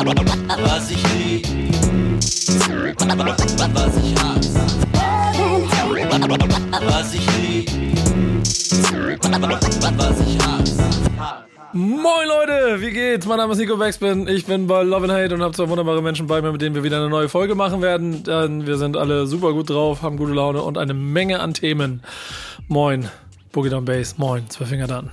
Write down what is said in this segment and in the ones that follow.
Was ich lieb, was ich hasse. Was ich lieb, was ich hasse. Moin Leute, wie geht's? Mein Name ist Nico Backspin, ich bin bei Love and Hate und habe zwei wunderbare Menschen bei mir, mit denen wir wieder eine neue Folge machen werden. Denn wir sind alle super gut drauf, haben gute Laune und eine Menge an Themen. Moin, Boogie Down Bass, moin, zwei Finger dann.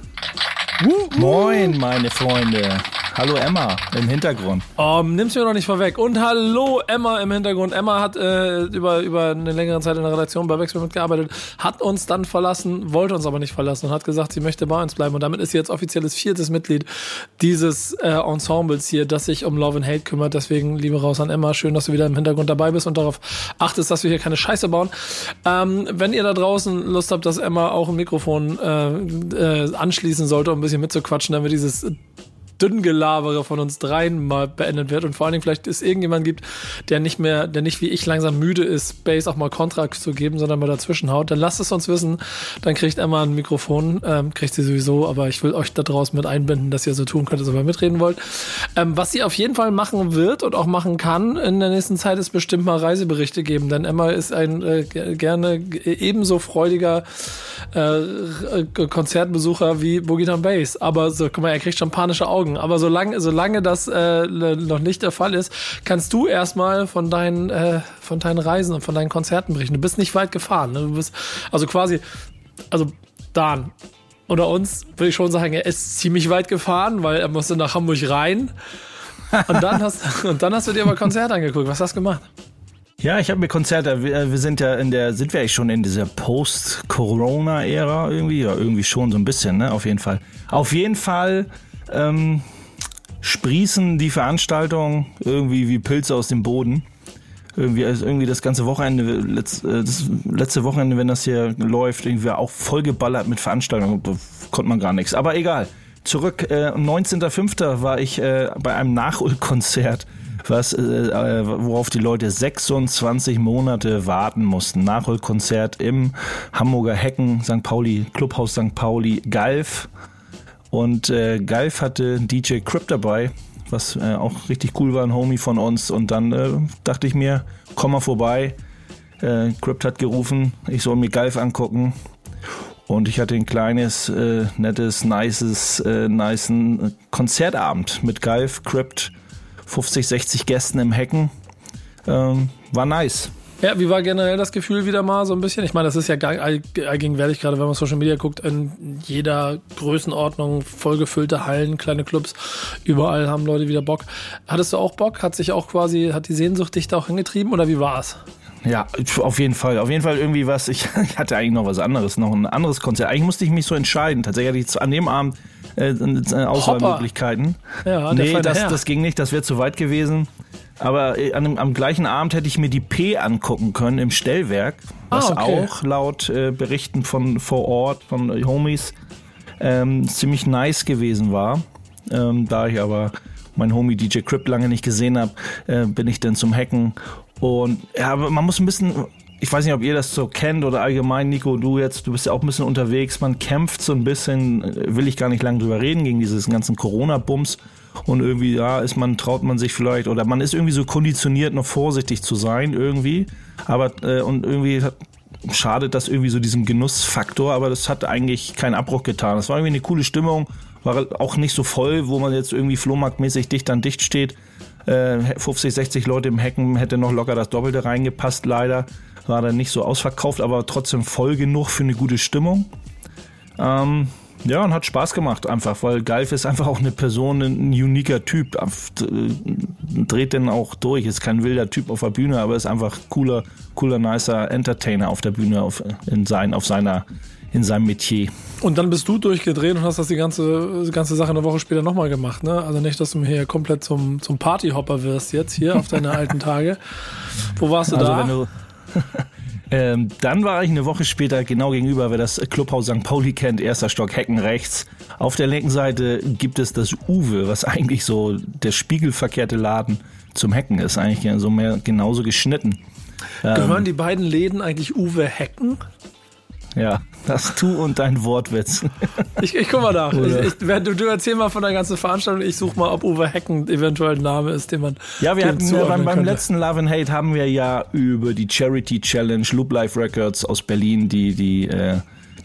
Moin, meine Freunde. Hallo Emma im Hintergrund. Oh, nimm's mir doch nicht vorweg. Und hallo Emma im Hintergrund. Emma hat äh, über, über eine längere Zeit in der Redaktion bei Wechsel mitgearbeitet, hat uns dann verlassen, wollte uns aber nicht verlassen und hat gesagt, sie möchte bei uns bleiben. Und damit ist sie jetzt offizielles viertes Mitglied dieses äh, Ensembles hier, das sich um Love and Hate kümmert. Deswegen liebe raus an Emma. Schön, dass du wieder im Hintergrund dabei bist und darauf achtest, dass wir hier keine Scheiße bauen. Ähm, wenn ihr da draußen Lust habt, dass Emma auch ein Mikrofon äh, äh, anschließen sollte, um ein bisschen mitzuquatschen, damit dieses Dünngelabere von uns dreien mal beendet wird und vor allen Dingen vielleicht es irgendjemand gibt, der nicht mehr, der nicht wie ich langsam müde ist, Bass auch mal Kontra zu geben, sondern mal dazwischen haut, dann lasst es uns wissen. Dann kriegt Emma ein Mikrofon, ähm, kriegt sie sowieso, aber ich will euch da draußen mit einbinden, dass ihr so tun könnt, dass ihr mal mitreden wollt. Ähm, was sie auf jeden Fall machen wird und auch machen kann in der nächsten Zeit ist bestimmt mal Reiseberichte geben, denn Emma ist ein äh, gerne ebenso freudiger äh, Konzertbesucher wie Boogie Down Bass. Aber so, guck mal, er kriegt schon panische Augen. Aber solange, solange das äh, noch nicht der Fall ist, kannst du erstmal von deinen, äh, von deinen Reisen und von deinen Konzerten berichten. Du bist nicht weit gefahren. Ne? Du bist also quasi, also Dan, oder uns würde ich schon sagen, er ist ziemlich weit gefahren, weil er musste nach Hamburg rein. Und dann hast, und dann hast du dir mal Konzert angeguckt. Was hast du gemacht? Ja, ich habe mir Konzerte, wir, wir, sind ja in der, sind wir eigentlich schon in dieser Post-Corona-Ära irgendwie? Ja, irgendwie schon so ein bisschen, ne? Auf jeden Fall. Auf jeden Fall ähm, sprießen die Veranstaltungen irgendwie wie Pilze aus dem Boden. Irgendwie, also irgendwie das ganze Wochenende, letzt, äh, das letzte Wochenende, wenn das hier läuft, irgendwie auch vollgeballert mit Veranstaltungen. Da konnte man gar nichts. Aber egal. Zurück, äh, 19.05. war ich äh, bei einem Nachholkonzert was, äh, äh, worauf die Leute 26 Monate warten mussten. Nachholkonzert im Hamburger Hecken, St. Pauli, Clubhaus St. Pauli, Galf. Und äh, Galf hatte DJ Crip dabei, was äh, auch richtig cool war, ein Homie von uns. Und dann äh, dachte ich mir, komm mal vorbei. Äh, Crypt hat gerufen, ich soll mir Galf angucken. Und ich hatte ein kleines, äh, nettes, nices, äh, nicen Konzertabend mit Galf, Crypt 50, 60 Gästen im Hecken. Ähm, war nice. Ja, wie war generell das Gefühl wieder mal so ein bisschen? Ich meine, das ist ja allgegenwärtig, gerade wenn man Social Media guckt, in jeder Größenordnung vollgefüllte Hallen, kleine Clubs, überall haben Leute wieder Bock. Hattest du auch Bock? Hat sich auch quasi, hat die Sehnsucht dich da auch hingetrieben oder wie war es? Ja, auf jeden Fall. Auf jeden Fall irgendwie was. Ich, ich, hatte eigentlich noch was anderes, noch ein anderes Konzert. Eigentlich musste ich mich so entscheiden. Tatsächlich hatte ich an dem Abend äh, äh, Auswahlmöglichkeiten. Ja, nee, das, das ging nicht, das wäre zu weit gewesen. Aber äh, an, am gleichen Abend hätte ich mir die P angucken können im Stellwerk, was ah, okay. auch laut äh, Berichten von vor Ort, von Homies, ähm, ziemlich nice gewesen war. Ähm, da ich aber mein Homie DJ Crip lange nicht gesehen habe, äh, bin ich dann zum Hacken. Und ja, man muss ein bisschen ich weiß nicht, ob ihr das so kennt oder allgemein, Nico, du jetzt, du bist ja auch ein bisschen unterwegs. Man kämpft so ein bisschen, will ich gar nicht lange drüber reden, gegen dieses ganzen Corona-Bums. Und irgendwie, ja, ist man, traut man sich vielleicht, oder man ist irgendwie so konditioniert, noch vorsichtig zu sein, irgendwie. Aber, äh, und irgendwie hat, schadet das irgendwie so diesem Genussfaktor, aber das hat eigentlich keinen Abbruch getan. Es war irgendwie eine coole Stimmung, war auch nicht so voll, wo man jetzt irgendwie flohmarktmäßig dicht an dicht steht. Äh, 50, 60 Leute im Hecken hätte noch locker das Doppelte reingepasst, leider war dann nicht so ausverkauft, aber trotzdem voll genug für eine gute Stimmung. Ähm, ja, und hat Spaß gemacht einfach, weil Galf ist einfach auch eine Person, ein uniker Typ. Dreht denn auch durch, ist kein wilder Typ auf der Bühne, aber ist einfach cooler, cooler, nicer Entertainer auf der Bühne, auf, in, sein, auf seiner, in seinem Metier. Und dann bist du durchgedreht und hast das die ganze, die ganze Sache eine Woche später nochmal gemacht, ne? Also nicht, dass du hier komplett zum, zum Partyhopper wirst jetzt hier auf deine alten Tage. Wo warst du also da? Ähm, dann war ich eine Woche später genau gegenüber, wer das Clubhaus St. Pauli kennt, erster Stock Hecken rechts. Auf der linken Seite gibt es das Uwe, was eigentlich so der spiegelverkehrte Laden zum Hecken ist, eigentlich so mehr genauso geschnitten. Gehören ähm, die beiden Läden eigentlich Uwe Hecken? Ja, das Tu und dein Wortwitz. Ich, ich guck mal nach. Ich, ich, du, du erzähl mal von der ganzen Veranstaltung. Ich suche mal, ob Uwe Hecken eventuell ein Name ist, den man. Ja, wir hatten ja, beim, beim letzten Love and Hate haben wir ja über die Charity Challenge Loop Life Records aus Berlin, die die äh,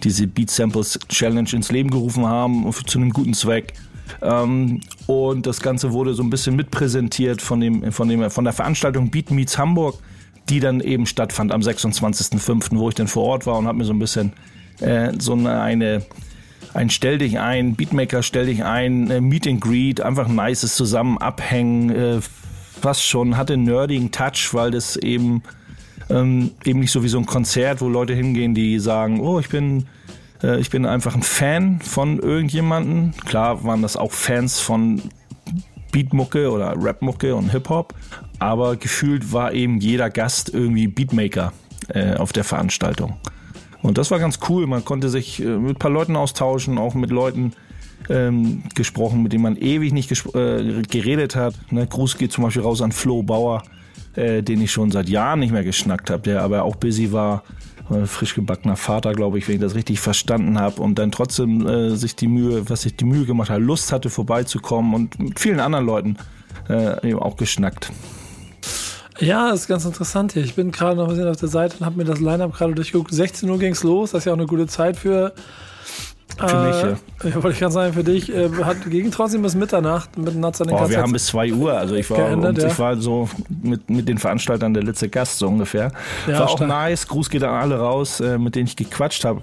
diese Beat Samples Challenge ins Leben gerufen haben zu einem guten Zweck. Ähm, und das Ganze wurde so ein bisschen mitpräsentiert von dem von dem von der Veranstaltung Beat Meets Hamburg die dann eben stattfand am 26.05., wo ich dann vor Ort war und habe mir so ein bisschen äh, so eine, ein Stell dich ein, Beatmaker stell dich ein, äh, Meet and Greet, einfach ein nices Zusammen abhängen, äh, was schon, hatte einen nerdigen Touch, weil das eben ähm, eben nicht so wie so ein Konzert, wo Leute hingehen, die sagen, oh, ich bin äh, ich bin einfach ein Fan von irgendjemanden. Klar waren das auch Fans von Beatmucke oder Rapmucke und Hip-Hop, aber gefühlt war eben jeder Gast irgendwie Beatmaker äh, auf der Veranstaltung. Und das war ganz cool. Man konnte sich äh, mit ein paar Leuten austauschen, auch mit Leuten ähm, gesprochen, mit denen man ewig nicht äh, geredet hat. Ne? Gruß geht zum Beispiel raus an Flo Bauer, äh, den ich schon seit Jahren nicht mehr geschnackt habe, der aber auch busy war. Äh, frisch gebackener Vater, glaube ich, wenn ich das richtig verstanden habe und dann trotzdem äh, sich die Mühe, was sich die Mühe gemacht hat, Lust hatte vorbeizukommen und mit vielen anderen Leuten eben auch geschnackt. Ja, ist ganz interessant hier. Ich bin gerade noch ein bisschen auf der Seite und habe mir das Line-Up gerade durchgeguckt. 16 Uhr ging es los, das ist ja auch eine gute Zeit für für äh, mich, ja. ja. Wollte ich gerade sagen, für dich äh, hat, ging trotzdem bis Mitternacht mit Nuts an den Boah, Wir haben bis 2 Uhr, also ich war, geendet, und, ja. ich war so mit, mit den Veranstaltern der letzte Gast so ungefähr. Ja, war auch stark. nice, Gruß geht an alle raus, äh, mit denen ich gequatscht habe.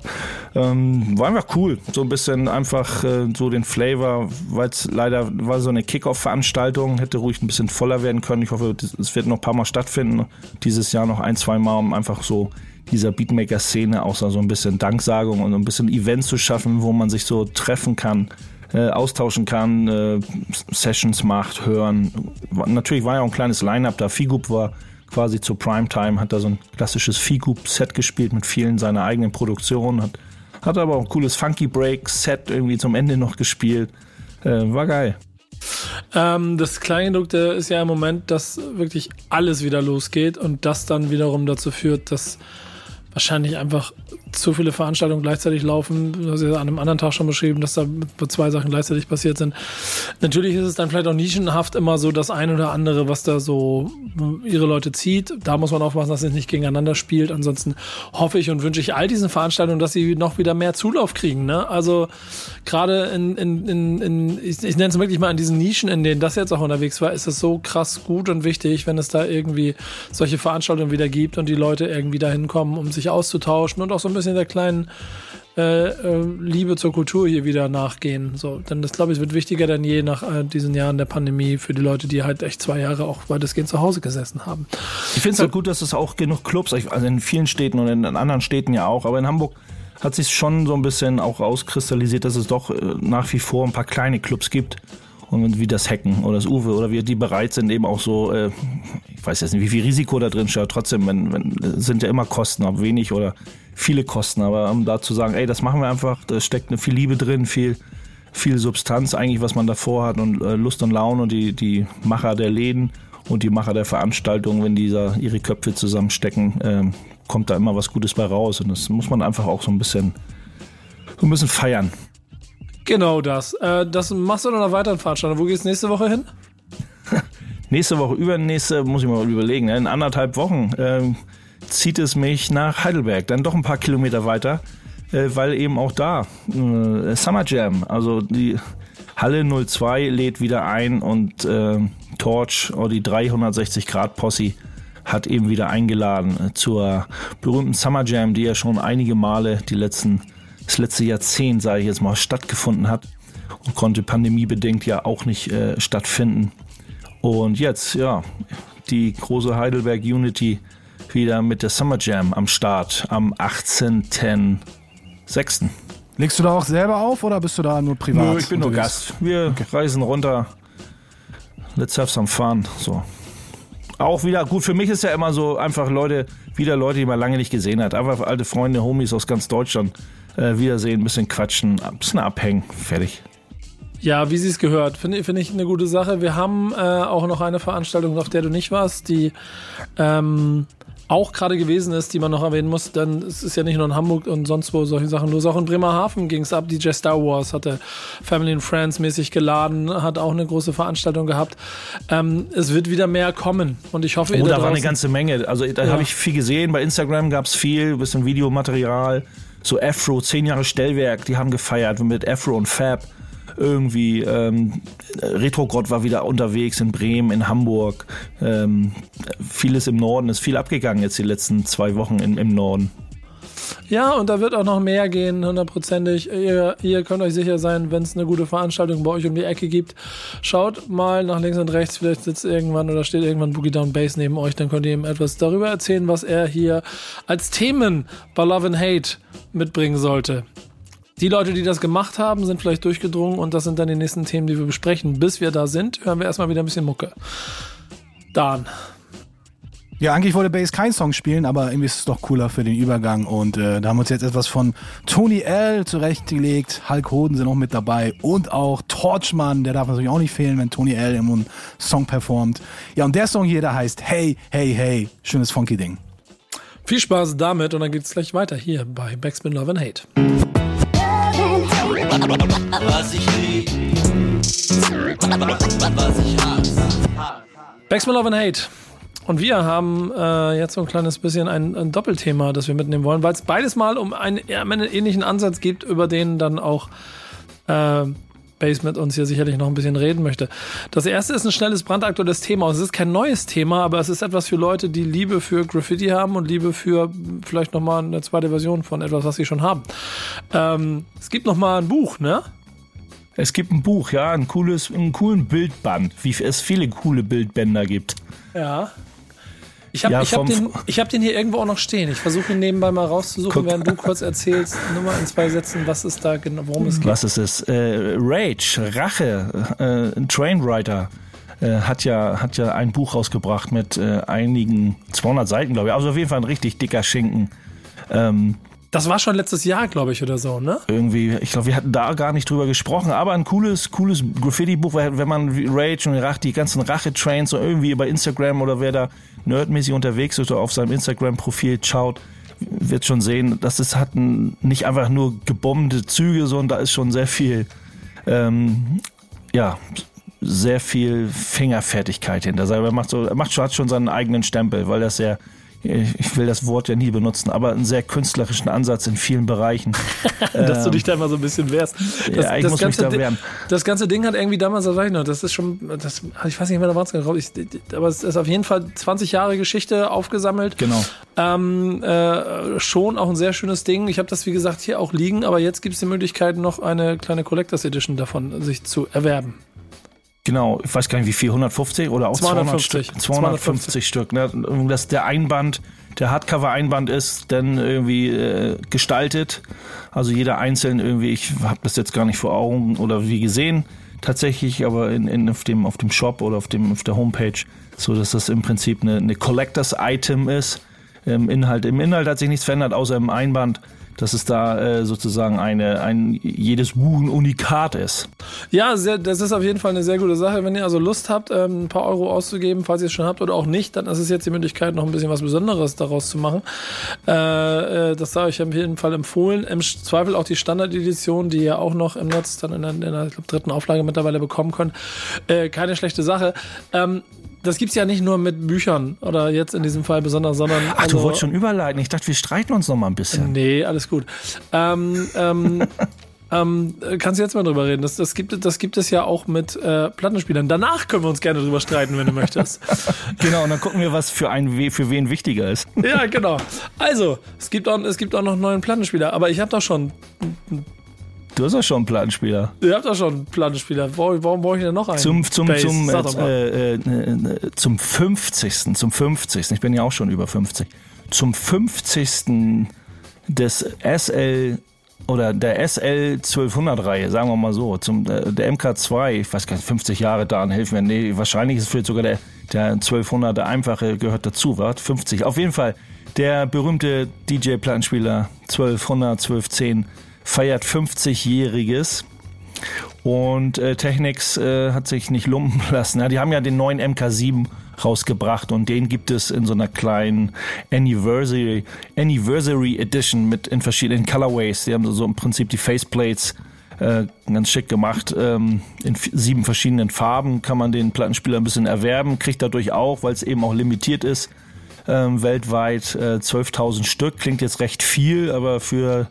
Ähm, war einfach cool, so ein bisschen einfach äh, so den Flavor, weil es leider war so eine Kickoff-Veranstaltung, hätte ruhig ein bisschen voller werden können. Ich hoffe, es wird noch ein paar Mal stattfinden, dieses Jahr noch ein, zwei Mal, um einfach so dieser Beatmaker-Szene auch so ein bisschen Danksagung und ein bisschen Event zu schaffen, wo man sich so treffen kann, äh, austauschen kann, äh, Sessions macht, hören. Natürlich war ja auch ein kleines Line-Up da. Figup war quasi zur Primetime, hat da so ein klassisches Figup-Set gespielt mit vielen seiner eigenen Produktionen, hat, hat aber auch ein cooles Funky Break-Set irgendwie zum Ende noch gespielt. Äh, war geil. Ähm, das Kleingedruckte ist ja im Moment, dass wirklich alles wieder losgeht und das dann wiederum dazu führt, dass wahrscheinlich einfach zu viele Veranstaltungen gleichzeitig laufen. Du hast ja an einem anderen Tag schon beschrieben, dass da zwei Sachen gleichzeitig passiert sind. Natürlich ist es dann vielleicht auch nischenhaft immer so das eine oder andere, was da so ihre Leute zieht. Da muss man aufpassen, dass es nicht gegeneinander spielt. Ansonsten hoffe ich und wünsche ich all diesen Veranstaltungen, dass sie noch wieder mehr Zulauf kriegen. Ne? Also gerade in, in, in, in ich, ich nenne es wirklich mal in diesen Nischen, in denen das jetzt auch unterwegs war, ist es so krass gut und wichtig, wenn es da irgendwie solche Veranstaltungen wieder gibt und die Leute irgendwie dahin kommen, um sich auszutauschen und auch so ein bisschen der kleinen äh, äh, Liebe zur Kultur hier wieder nachgehen. So, denn das glaube ich wird wichtiger denn je nach äh, diesen Jahren der Pandemie für die Leute, die halt echt zwei Jahre auch weitestgehend zu Hause gesessen haben. Ich finde es so, halt gut, dass es auch genug Clubs, also in vielen Städten und in anderen Städten ja auch, aber in Hamburg hat sich schon so ein bisschen auch rauskristallisiert, dass es doch äh, nach wie vor ein paar kleine Clubs gibt und wie das Hacken oder das Uwe oder wie die bereit sind, eben auch so, äh, ich weiß jetzt nicht, wie viel Risiko da drin steht, trotzdem, wenn, wenn, sind ja immer Kosten, ob wenig oder viele Kosten, aber um da zu sagen, ey, das machen wir einfach, da steckt eine viel Liebe drin, viel, viel Substanz eigentlich, was man davor hat und äh, Lust und Laune und die, die Macher der Läden und die Macher der Veranstaltungen, wenn die da ihre Köpfe zusammenstecken, äh, kommt da immer was Gutes bei raus und das muss man einfach auch so ein bisschen, so ein bisschen feiern. Genau das. Äh, das machst du dann noch weiter in Veranstaltungen. Wo gehst du nächste Woche hin? nächste Woche, übernächste, muss ich mal überlegen. Ne? In anderthalb Wochen äh, zieht es mich nach Heidelberg, dann doch ein paar Kilometer weiter, äh, weil eben auch da äh, Summer Jam, also die Halle 02 lädt wieder ein und äh, Torch oder die 360 Grad Posse hat eben wieder eingeladen äh, zur berühmten Summer Jam, die ja schon einige Male die letzten das letzte Jahrzehnt, sage ich jetzt mal, stattgefunden hat und konnte pandemiebedingt ja auch nicht äh, stattfinden. Und jetzt, ja, die große Heidelberg Unity wieder mit der Summer Jam am Start am 18.06. Legst du da auch selber auf oder bist du da nur privat? Nö, ich bin nur Gast. Wir okay. reisen runter. Let's have some fun. So. Auch wieder, gut, für mich ist ja immer so einfach Leute, wieder Leute, die man lange nicht gesehen hat. Einfach alte Freunde, Homies aus ganz Deutschland äh, wiedersehen, ein bisschen quatschen, ein bisschen abhängen, fertig. Ja, wie sie es gehört, finde find ich eine gute Sache. Wir haben äh, auch noch eine Veranstaltung, auf der du nicht warst, die ähm, auch gerade gewesen ist, die man noch erwähnen muss, dann es ist ja nicht nur in Hamburg und sonst wo solche Sachen, nur auch in Bremerhaven ging es ab. DJ Star Wars hatte Family and Friends mäßig geladen, hat auch eine große Veranstaltung gehabt. Ähm, es wird wieder mehr kommen und ich hoffe, oh, da, da war eine ganze Menge. Also da ja. habe ich viel gesehen. Bei Instagram gab es viel, bisschen Videomaterial. So Afro, zehn Jahre Stellwerk, die haben gefeiert mit Afro und Fab irgendwie. Ähm, Retrogrott war wieder unterwegs in Bremen, in Hamburg. Ähm, vieles im Norden, ist viel abgegangen jetzt die letzten zwei Wochen im, im Norden. Ja, und da wird auch noch mehr gehen, hundertprozentig. Ihr, ihr könnt euch sicher sein, wenn es eine gute Veranstaltung bei euch um die Ecke gibt. Schaut mal nach links und rechts, vielleicht sitzt irgendwann oder steht irgendwann Boogie Down Bass neben euch, dann könnt ihr ihm etwas darüber erzählen, was er hier als Themen bei Love and Hate mitbringen sollte. Die Leute, die das gemacht haben, sind vielleicht durchgedrungen und das sind dann die nächsten Themen, die wir besprechen. Bis wir da sind, hören wir erstmal wieder ein bisschen Mucke. Dan. Ja, eigentlich wollte Bass kein Song spielen, aber irgendwie ist es doch cooler für den Übergang. Und äh, da haben wir uns jetzt etwas von Tony L zurechtgelegt. Hulk Hoden sind auch mit dabei. Und auch Torchman, der darf natürlich auch nicht fehlen, wenn Tony L im Song performt. Ja, und der Song hier, der heißt Hey, Hey, Hey. Schönes funky Ding. Viel Spaß damit und dann geht's gleich weiter hier bei Backspin Love and Hate. Was ich lieb, Hate. Und wir haben äh, jetzt so ein kleines bisschen ein, ein Doppelthema, das wir mitnehmen wollen, weil es beides mal um einen, einen ähnlichen Ansatz gibt, über den dann auch äh, Base mit uns hier sicherlich noch ein bisschen reden möchte. Das erste ist ein schnelles, brandaktuelles Thema. Es ist kein neues Thema, aber es ist etwas für Leute, die Liebe für Graffiti haben und Liebe für vielleicht nochmal eine zweite Version von etwas, was sie schon haben. Ähm, es gibt nochmal ein Buch, ne? Es gibt ein Buch, ja, ein cooles, einen coolen Bildband, wie es viele coole Bildbänder gibt. Ja. Ich habe ja, hab den, hab den hier irgendwo auch noch stehen. Ich versuche ihn nebenbei mal rauszusuchen, Guck. während du kurz erzählst, nur mal in zwei Sätzen, was ist da genau, worum es geht. Was ist es? Äh, Rage, Rache, äh, Trainwriter äh, hat ja hat ja ein Buch rausgebracht mit äh, einigen 200 Seiten, glaube ich. Also auf jeden Fall ein richtig dicker Schinken. Ähm, das war schon letztes Jahr, glaube ich, oder so, ne? Irgendwie, ich glaube, wir hatten da gar nicht drüber gesprochen, aber ein cooles, cooles Graffiti-Buch, wenn man Rage und Rach, die ganzen Rache-Trains so irgendwie bei Instagram oder wer da nerdmäßig unterwegs ist oder auf seinem Instagram-Profil schaut, wird schon sehen, dass es hat nicht einfach nur gebombte Züge, sondern da ist schon sehr viel, ähm, ja, sehr viel Fingerfertigkeit hinter. Er macht so, er macht hat schon seinen eigenen Stempel, weil das sehr ich will das Wort ja nie benutzen, aber einen sehr künstlerischen Ansatz in vielen Bereichen. Dass du dich da immer so ein bisschen wehrst. Das, ja, ich das muss ganze, mich da wehren. Das ganze Ding hat irgendwie damals, das ich noch, das ist schon, das, ich weiß nicht mehr, da war es genau, aber es ist auf jeden Fall 20 Jahre Geschichte aufgesammelt. Genau. Ähm, äh, schon auch ein sehr schönes Ding. Ich habe das, wie gesagt, hier auch liegen, aber jetzt gibt es die Möglichkeit, noch eine kleine Collectors Edition davon sich zu erwerben. Genau, ich weiß gar nicht wie viel, 150 oder auch 250 Stück, 250 Stück. Ne? Dass der Einband, der Hardcover-Einband ist dann irgendwie äh, gestaltet. Also jeder einzeln irgendwie, ich habe das jetzt gar nicht vor Augen oder wie gesehen tatsächlich, aber in, in, auf, dem, auf dem Shop oder auf, dem, auf der Homepage, so dass das im Prinzip eine, eine Collectors-Item ist. Im Inhalt, Im Inhalt hat sich nichts verändert, außer im Einband dass es da äh, sozusagen eine, ein jedes Buch ein Unikat ist. Ja, sehr, das ist auf jeden Fall eine sehr gute Sache. Wenn ihr also Lust habt, ähm, ein paar Euro auszugeben, falls ihr es schon habt oder auch nicht, dann ist es jetzt die Möglichkeit, noch ein bisschen was Besonderes daraus zu machen. Äh, äh, das sei euch auf jeden Fall empfohlen. Im Zweifel auch die Standard-Edition, die ihr auch noch im Netz dann in der, in der glaub, dritten Auflage mittlerweile bekommen könnt. Äh, keine schlechte Sache. Ähm, das gibt's ja nicht nur mit Büchern oder jetzt in diesem Fall besonders, sondern. Ach, also, du wolltest schon überleiten. Ich dachte, wir streiten uns noch mal ein bisschen. Nee, alles gut. Ähm, ähm, ähm, kannst du jetzt mal drüber reden? Das, das, gibt, das gibt es ja auch mit äh, Plattenspielern. Danach können wir uns gerne drüber streiten, wenn du möchtest. genau, und dann gucken wir, was für, einen, für wen wichtiger ist. ja, genau. Also, es gibt auch, es gibt auch noch einen neuen Plattenspieler, aber ich habe doch schon Du hast doch schon einen Plattenspieler. Ihr habt doch schon einen Plattenspieler. Warum, warum brauche ich denn noch einen? Zum, zum, zum, äh, äh, zum 50. Zum 50. Ich bin ja auch schon über 50. Zum 50. des SL oder der SL 1200 Reihe, sagen wir mal so, zum äh, der MK2, ich weiß gar nicht, 50 Jahre da, helfen mir. Nee, wahrscheinlich ist vielleicht sogar der der 1200 der einfache gehört dazu, war 50. Auf jeden Fall der berühmte DJ Plattenspieler 1200 1210 feiert 50-jähriges. Und äh, Technics äh, hat sich nicht lumpen lassen. Ja, die haben ja den neuen MK7 rausgebracht und den gibt es in so einer kleinen Anniversary, Anniversary Edition mit in verschiedenen Colorways. Die haben so, im Prinzip die Faceplates äh, ganz schick gemacht. Ähm, in sieben verschiedenen Farben kann man den Plattenspieler ein bisschen erwerben, kriegt dadurch auch, weil es eben auch limitiert ist, ähm, weltweit äh, 12.000 Stück. Klingt jetzt recht viel, aber für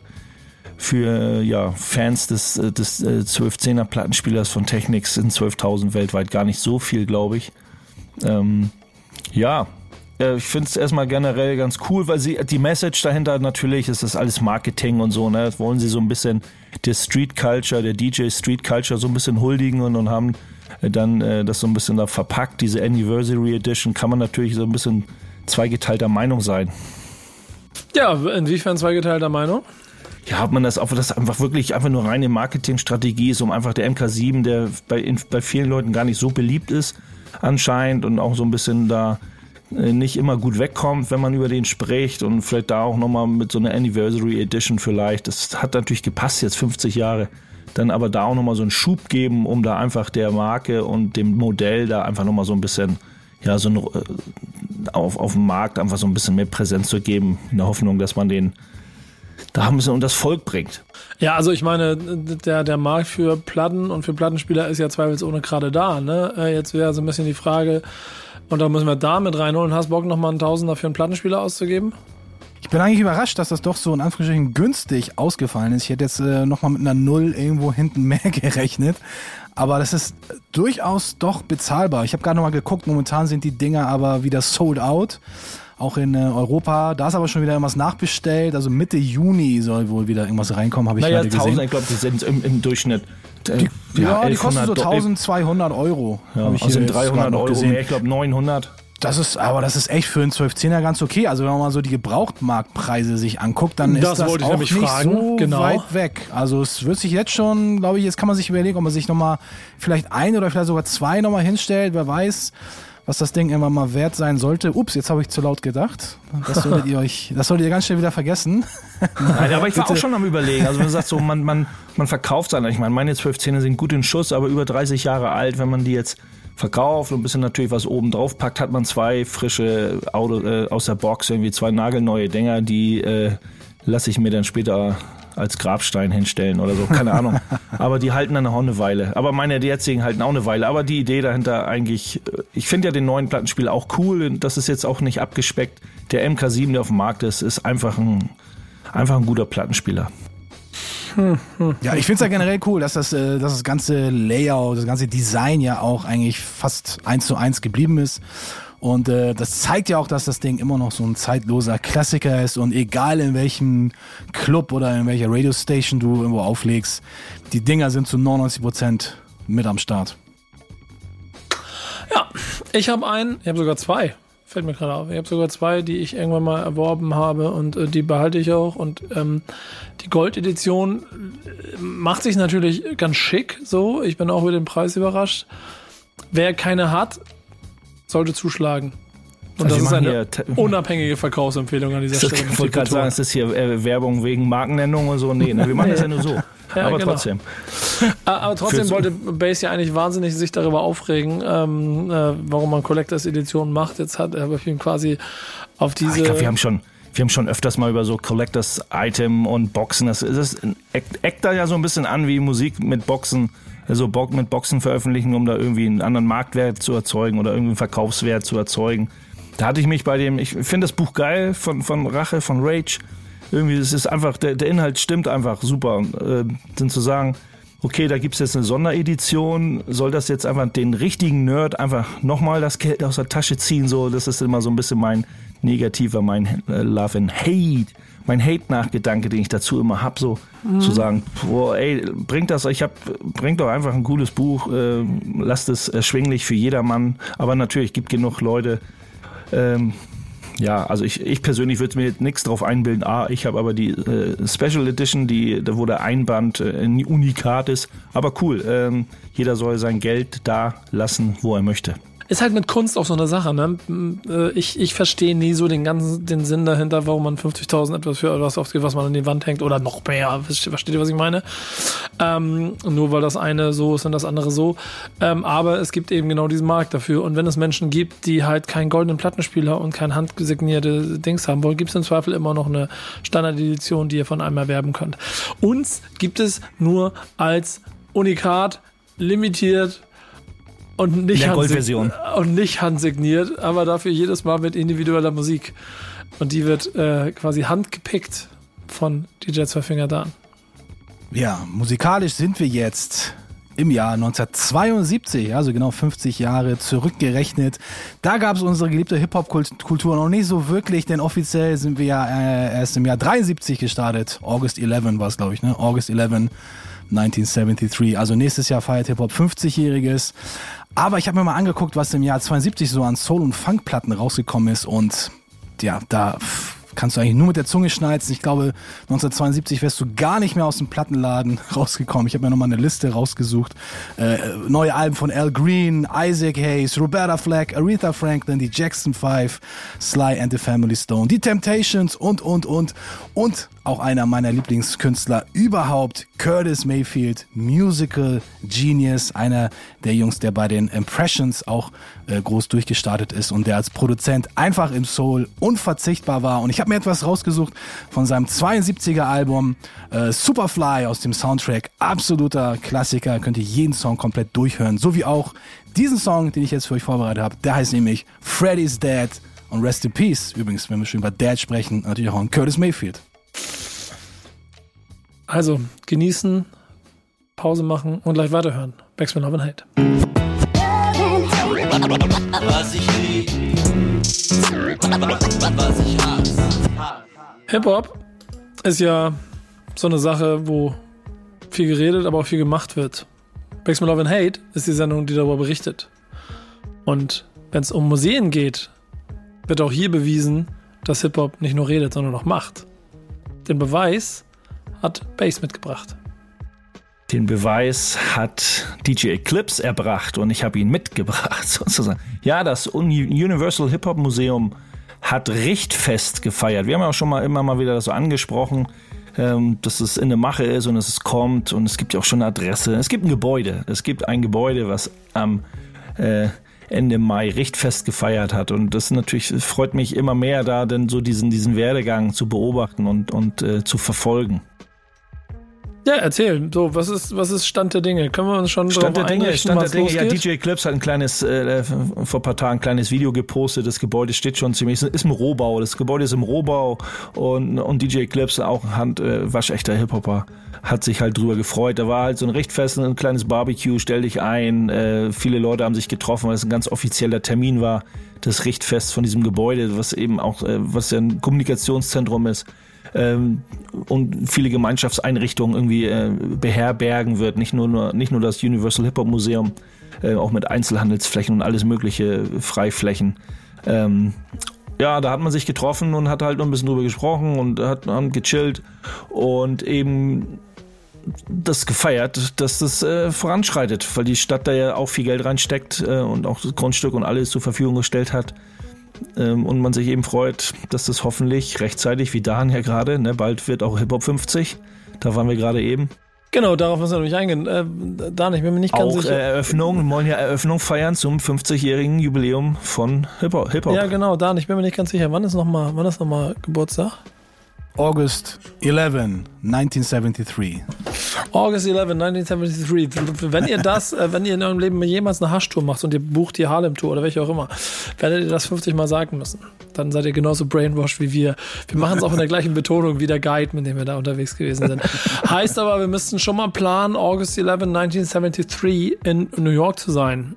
für ja, Fans des, äh, des äh, 12-10er Plattenspielers von Technics sind 12.000 weltweit gar nicht so viel, glaube ich. Ähm, ja, äh, ich finde es erstmal generell ganz cool, weil sie die Message dahinter natürlich ist das alles Marketing und so, ne? Das wollen sie so ein bisschen der Street Culture, der DJ Street Culture so ein bisschen huldigen und, und haben äh, dann äh, das so ein bisschen da verpackt. Diese Anniversary Edition kann man natürlich so ein bisschen zweigeteilter Meinung sein. Ja, inwiefern zweigeteilter Meinung? Ja, ob man das, ob das einfach wirklich einfach nur reine Marketingstrategie ist, um einfach der MK7, der bei, in, bei vielen Leuten gar nicht so beliebt ist, anscheinend und auch so ein bisschen da äh, nicht immer gut wegkommt, wenn man über den spricht und vielleicht da auch nochmal mit so einer Anniversary Edition vielleicht. Das hat natürlich gepasst jetzt 50 Jahre. Dann aber da auch nochmal so einen Schub geben, um da einfach der Marke und dem Modell da einfach nochmal so ein bisschen, ja, so ein, äh, auf, auf dem Markt einfach so ein bisschen mehr Präsenz zu geben, in der Hoffnung, dass man den da haben sie und das Volk bringt. Ja, also ich meine, der, der Markt für Platten und für Plattenspieler ist ja zweifelsohne gerade da. Ne? Äh, jetzt wäre so ein bisschen die Frage, und da müssen wir da mit reinholen. Hast Bock, nochmal einen Tausender für einen Plattenspieler auszugeben? Ich bin eigentlich überrascht, dass das doch so in Anführungsstrichen günstig ausgefallen ist. Ich hätte jetzt äh, nochmal mit einer Null irgendwo hinten mehr gerechnet. Aber das ist durchaus doch bezahlbar. Ich habe gerade nochmal geguckt, momentan sind die Dinger aber wieder sold out auch in äh, Europa. Da ist aber schon wieder irgendwas nachbestellt. Also Mitte Juni soll wohl wieder irgendwas reinkommen, habe ich naja, gerade gesehen. 1000, ich glaube, die sind im, im Durchschnitt. Äh, die, ja, ja die kosten so 1200 Euro. Ja, ich also 300 Euro gesehen. mehr, ich glaube 900. Das ist, aber das ist echt für einen 12-10er ganz okay. Also wenn man mal so die Gebrauchtmarktpreise sich anguckt, dann das ist das auch nicht fragen. so genau. weit weg. Also es wird sich jetzt schon, glaube ich, jetzt kann man sich überlegen, ob man sich nochmal vielleicht ein oder vielleicht sogar zwei nochmal hinstellt. Wer weiß, was das Ding immer mal wert sein sollte. Ups, jetzt habe ich zu laut gedacht. Das solltet ihr euch, das solltet ihr ganz schnell wieder vergessen. Nein, aber ich war auch schon am überlegen. Also wenn man sagt so, man, man, man verkauft seine, ich meine, meine 12 Zähne sind gut in Schuss, aber über 30 Jahre alt, wenn man die jetzt verkauft und ein bisschen natürlich was oben drauf packt, hat man zwei frische Auto, äh, aus der Box, irgendwie zwei nagelneue Dinger, die äh, lasse ich mir dann später als Grabstein hinstellen oder so, keine Ahnung. Aber die halten dann auch eine Weile. Aber meine jetzigen halten auch eine Weile. Aber die Idee dahinter eigentlich, ich finde ja den neuen Plattenspiel auch cool. Das ist jetzt auch nicht abgespeckt. Der MK7, der auf dem Markt ist, ist einfach ein, einfach ein guter Plattenspieler. Ja, ich finde es ja generell cool, dass das, äh, dass das ganze Layout, das ganze Design ja auch eigentlich fast eins zu eins geblieben ist. Und äh, das zeigt ja auch, dass das Ding immer noch so ein zeitloser Klassiker ist und egal in welchem Club oder in welcher Radiostation du irgendwo auflegst, die Dinger sind zu 99 Prozent mit am Start. Ja, ich habe einen, ich habe sogar zwei, fällt mir gerade auf. Ich habe sogar zwei, die ich irgendwann mal erworben habe und äh, die behalte ich auch. Und ähm, die Gold-Edition äh, macht sich natürlich ganz schick so. Ich bin auch über den Preis überrascht. Wer keine hat, sollte zuschlagen. Und also das ist eine unabhängige Verkaufsempfehlung an dieser Stelle. Ich wollte gerade sagen, ist das hier äh, Werbung wegen Markennennung und so? Nee, ne, wir machen das ja nur so. Ja, aber genau. trotzdem. Aber trotzdem wollte Base ja eigentlich wahnsinnig sich darüber aufregen, ähm, äh, warum man Collectors Edition macht. Jetzt hat er ihm quasi auf diese. Ach, ich glaube, wir haben schon. Wir haben schon öfters mal über so Collectors Item und Boxen. Das, das eckt da ja so ein bisschen an wie Musik mit Boxen so Bock mit Boxen veröffentlichen, um da irgendwie einen anderen Marktwert zu erzeugen oder irgendwie einen Verkaufswert zu erzeugen. Da hatte ich mich bei dem, ich finde das Buch geil von, von Rache, von Rage. Irgendwie, es ist einfach, der, der Inhalt stimmt einfach super. Und, äh, dann zu sagen, okay, da gibt's jetzt eine Sonderedition, soll das jetzt einfach den richtigen Nerd einfach nochmal das Geld aus der Tasche ziehen, so, das ist immer so ein bisschen mein negativer, mein äh, Love and Hate mein Hate-Nachgedanke, den ich dazu immer habe, so mhm. zu sagen, boah, ey, bringt das, ich hab, bringt doch einfach ein cooles Buch, äh, lasst es erschwinglich für jedermann, aber natürlich gibt genug Leute, ähm, ja, also ich, ich persönlich würde mir nichts drauf einbilden. Ah, ich habe aber die äh, Special Edition, die, da wo der Einband äh, ein Unikat ist. Aber cool, ähm, jeder soll sein Geld da lassen, wo er möchte. Ist halt mit Kunst auch so eine Sache. Ne? Äh, ich, ich verstehe nie so den ganzen den Sinn dahinter, warum man 50.000 etwas für etwas aufgibt, was man an die Wand hängt oder noch mehr. Versteht ihr, was ich meine? Ähm, nur weil das eine so ist und das andere so. Ähm, aber es gibt eben genau diesen Markt dafür. Und wenn es Menschen gibt, die halt keinen goldenen Plattenspieler und kein handgesignierte Dings haben wollen, gibt es im Zweifel immer noch eine Standardedition, die ihr von einem erwerben könnt. Uns gibt es nur als Unikat limitiert und nicht, Goldversion. und nicht handsigniert, aber dafür jedes Mal mit individueller Musik. Und die wird äh, quasi handgepickt von DJ Zweifinger Dan. Ja, musikalisch sind wir jetzt im Jahr 1972, also genau 50 Jahre zurückgerechnet. Da gab es unsere geliebte Hip-Hop-Kultur noch nicht so wirklich, denn offiziell sind wir ja äh, erst im Jahr 73 gestartet. August 11 war es, glaube ich, ne? August 11 1973. Also nächstes Jahr feiert Hip-Hop 50-jähriges. Aber ich habe mir mal angeguckt, was im Jahr 72 so an Soul- und Funkplatten rausgekommen ist und ja, da kannst du eigentlich nur mit der Zunge schneizen. Ich glaube, 1972 wärst du gar nicht mehr aus dem Plattenladen rausgekommen. Ich habe mir nochmal eine Liste rausgesucht. Äh, neue Alben von Al Green, Isaac Hayes, Roberta Flack, Aretha Franklin, die Jackson 5, Sly and the Family Stone, die Temptations und, und, und. Und auch einer meiner Lieblingskünstler überhaupt, Curtis Mayfield, Musical Genius, einer der Jungs, der bei den Impressions auch äh, groß durchgestartet ist und der als Produzent einfach im Soul unverzichtbar war. Und ich habe mir etwas rausgesucht von seinem 72er Album äh, Superfly aus dem Soundtrack, absoluter Klassiker, könnt ihr jeden Song komplett durchhören, so wie auch diesen Song, den ich jetzt für euch vorbereitet habe. Der heißt nämlich Freddy's Dead und Rest in Peace. Übrigens, wenn wir schon über Dad sprechen, natürlich auch an Curtis Mayfield. Also genießen, Pause machen und gleich weiterhören. Backspin Love and Hate. Was ich lieb, was ich hasse. Hip-Hop ist ja so eine Sache, wo viel geredet, aber auch viel gemacht wird. Backspin Love and Hate ist die Sendung, die darüber berichtet. Und wenn es um Museen geht, wird auch hier bewiesen, dass Hip-Hop nicht nur redet, sondern auch macht. Den Beweis hat Bass mitgebracht. Den Beweis hat DJ Eclipse erbracht und ich habe ihn mitgebracht sozusagen. Ja, das Universal Hip Hop Museum hat Richtfest gefeiert. Wir haben ja auch schon mal immer mal wieder das so angesprochen, ähm, dass es in der Mache ist und dass es kommt und es gibt ja auch schon eine Adresse. Es gibt ein Gebäude. Es gibt ein Gebäude, was am äh, Ende Mai Richtfest gefeiert hat. Und das natürlich freut mich immer mehr, da denn so diesen, diesen Werdegang zu beobachten und, und äh, zu verfolgen. Ja, erzähl. So, was ist, was ist Stand der Dinge? Können wir uns schon Stand der Dinge, Stand der Dinge. Ja, DJ Clips hat ein kleines, äh, vor ein paar Tagen ein kleines Video gepostet. Das Gebäude steht schon ziemlich, ist im Rohbau. Das Gebäude ist im Rohbau und, und DJ Clips, auch ein Hand, äh, waschechter Hip-Hopper, hat sich halt drüber gefreut. Da war halt so ein recht fest, ein kleines Barbecue, stell dich ein. Äh, viele Leute haben sich getroffen, weil es ein ganz offizieller Termin war. Das Richtfest von diesem Gebäude, was eben auch, äh, was ja ein Kommunikationszentrum ist ähm, und viele Gemeinschaftseinrichtungen irgendwie äh, beherbergen wird. Nicht nur, nur, nicht nur das Universal Hip Hop Museum, äh, auch mit Einzelhandelsflächen und alles mögliche Freiflächen. Ähm, ja, da hat man sich getroffen und hat halt noch ein bisschen drüber gesprochen und hat haben gechillt und eben das gefeiert, dass das äh, voranschreitet, weil die Stadt da ja auch viel Geld reinsteckt äh, und auch das Grundstück und alles zur Verfügung gestellt hat. Ähm, und man sich eben freut, dass das hoffentlich rechtzeitig, wie Dan ja gerade, ne, bald wird auch Hip-Hop 50. Da waren wir gerade eben. Genau, darauf müssen wir nämlich eingehen. Äh, Dan, ich bin mir nicht ganz auch, sicher. Äh, Eröffnung, wollen ja Eröffnung feiern zum 50-jährigen Jubiläum von Hip-Hop. Hip ja, genau, Dan, ich bin mir nicht ganz sicher. Wann ist nochmal noch, Geburtstag? August 11, 1973. August 11, 1973. Wenn ihr das, äh, wenn ihr in eurem Leben jemals eine Haschtour macht und ihr bucht die Harlem-Tour oder welche auch immer, werdet ihr das 50 Mal sagen müssen. Dann seid ihr genauso brainwashed wie wir. Wir machen es auch in der gleichen Betonung wie der Guide, mit dem wir da unterwegs gewesen sind. heißt aber, wir müssten schon mal planen, August 11, 1973 in New York zu sein.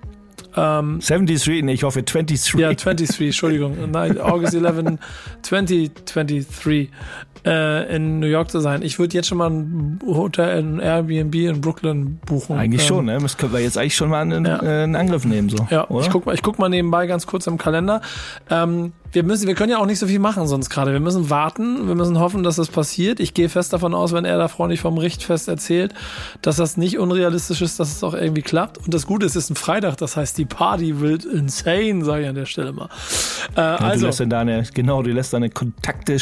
Ähm, 73, nee, ich hoffe 23. Ja, 23, Entschuldigung. Nein, August 11, 2023 äh, in New York zu sein. Ich würde jetzt schon mal ein Hotel, ein Airbnb in Brooklyn buchen. Eigentlich ähm, schon, ne? Das können wir jetzt eigentlich schon mal einen, ja. äh, einen Angriff nehmen, so. Ja, oder? ich guck mal, ich guck mal nebenbei ganz kurz im Kalender. Ähm, wir müssen, wir können ja auch nicht so viel machen sonst gerade. Wir müssen warten, wir müssen hoffen, dass das passiert. Ich gehe fest davon aus, wenn er da freundlich vom Richtfest erzählt, dass das nicht unrealistisch ist, dass es auch irgendwie klappt. Und das Gute ist, es ist ein Freitag, das heißt, die Party wird insane, sage ich an der Stelle mal. Äh, ja, also, du lässt deine, genau, du lässt deine Kontakte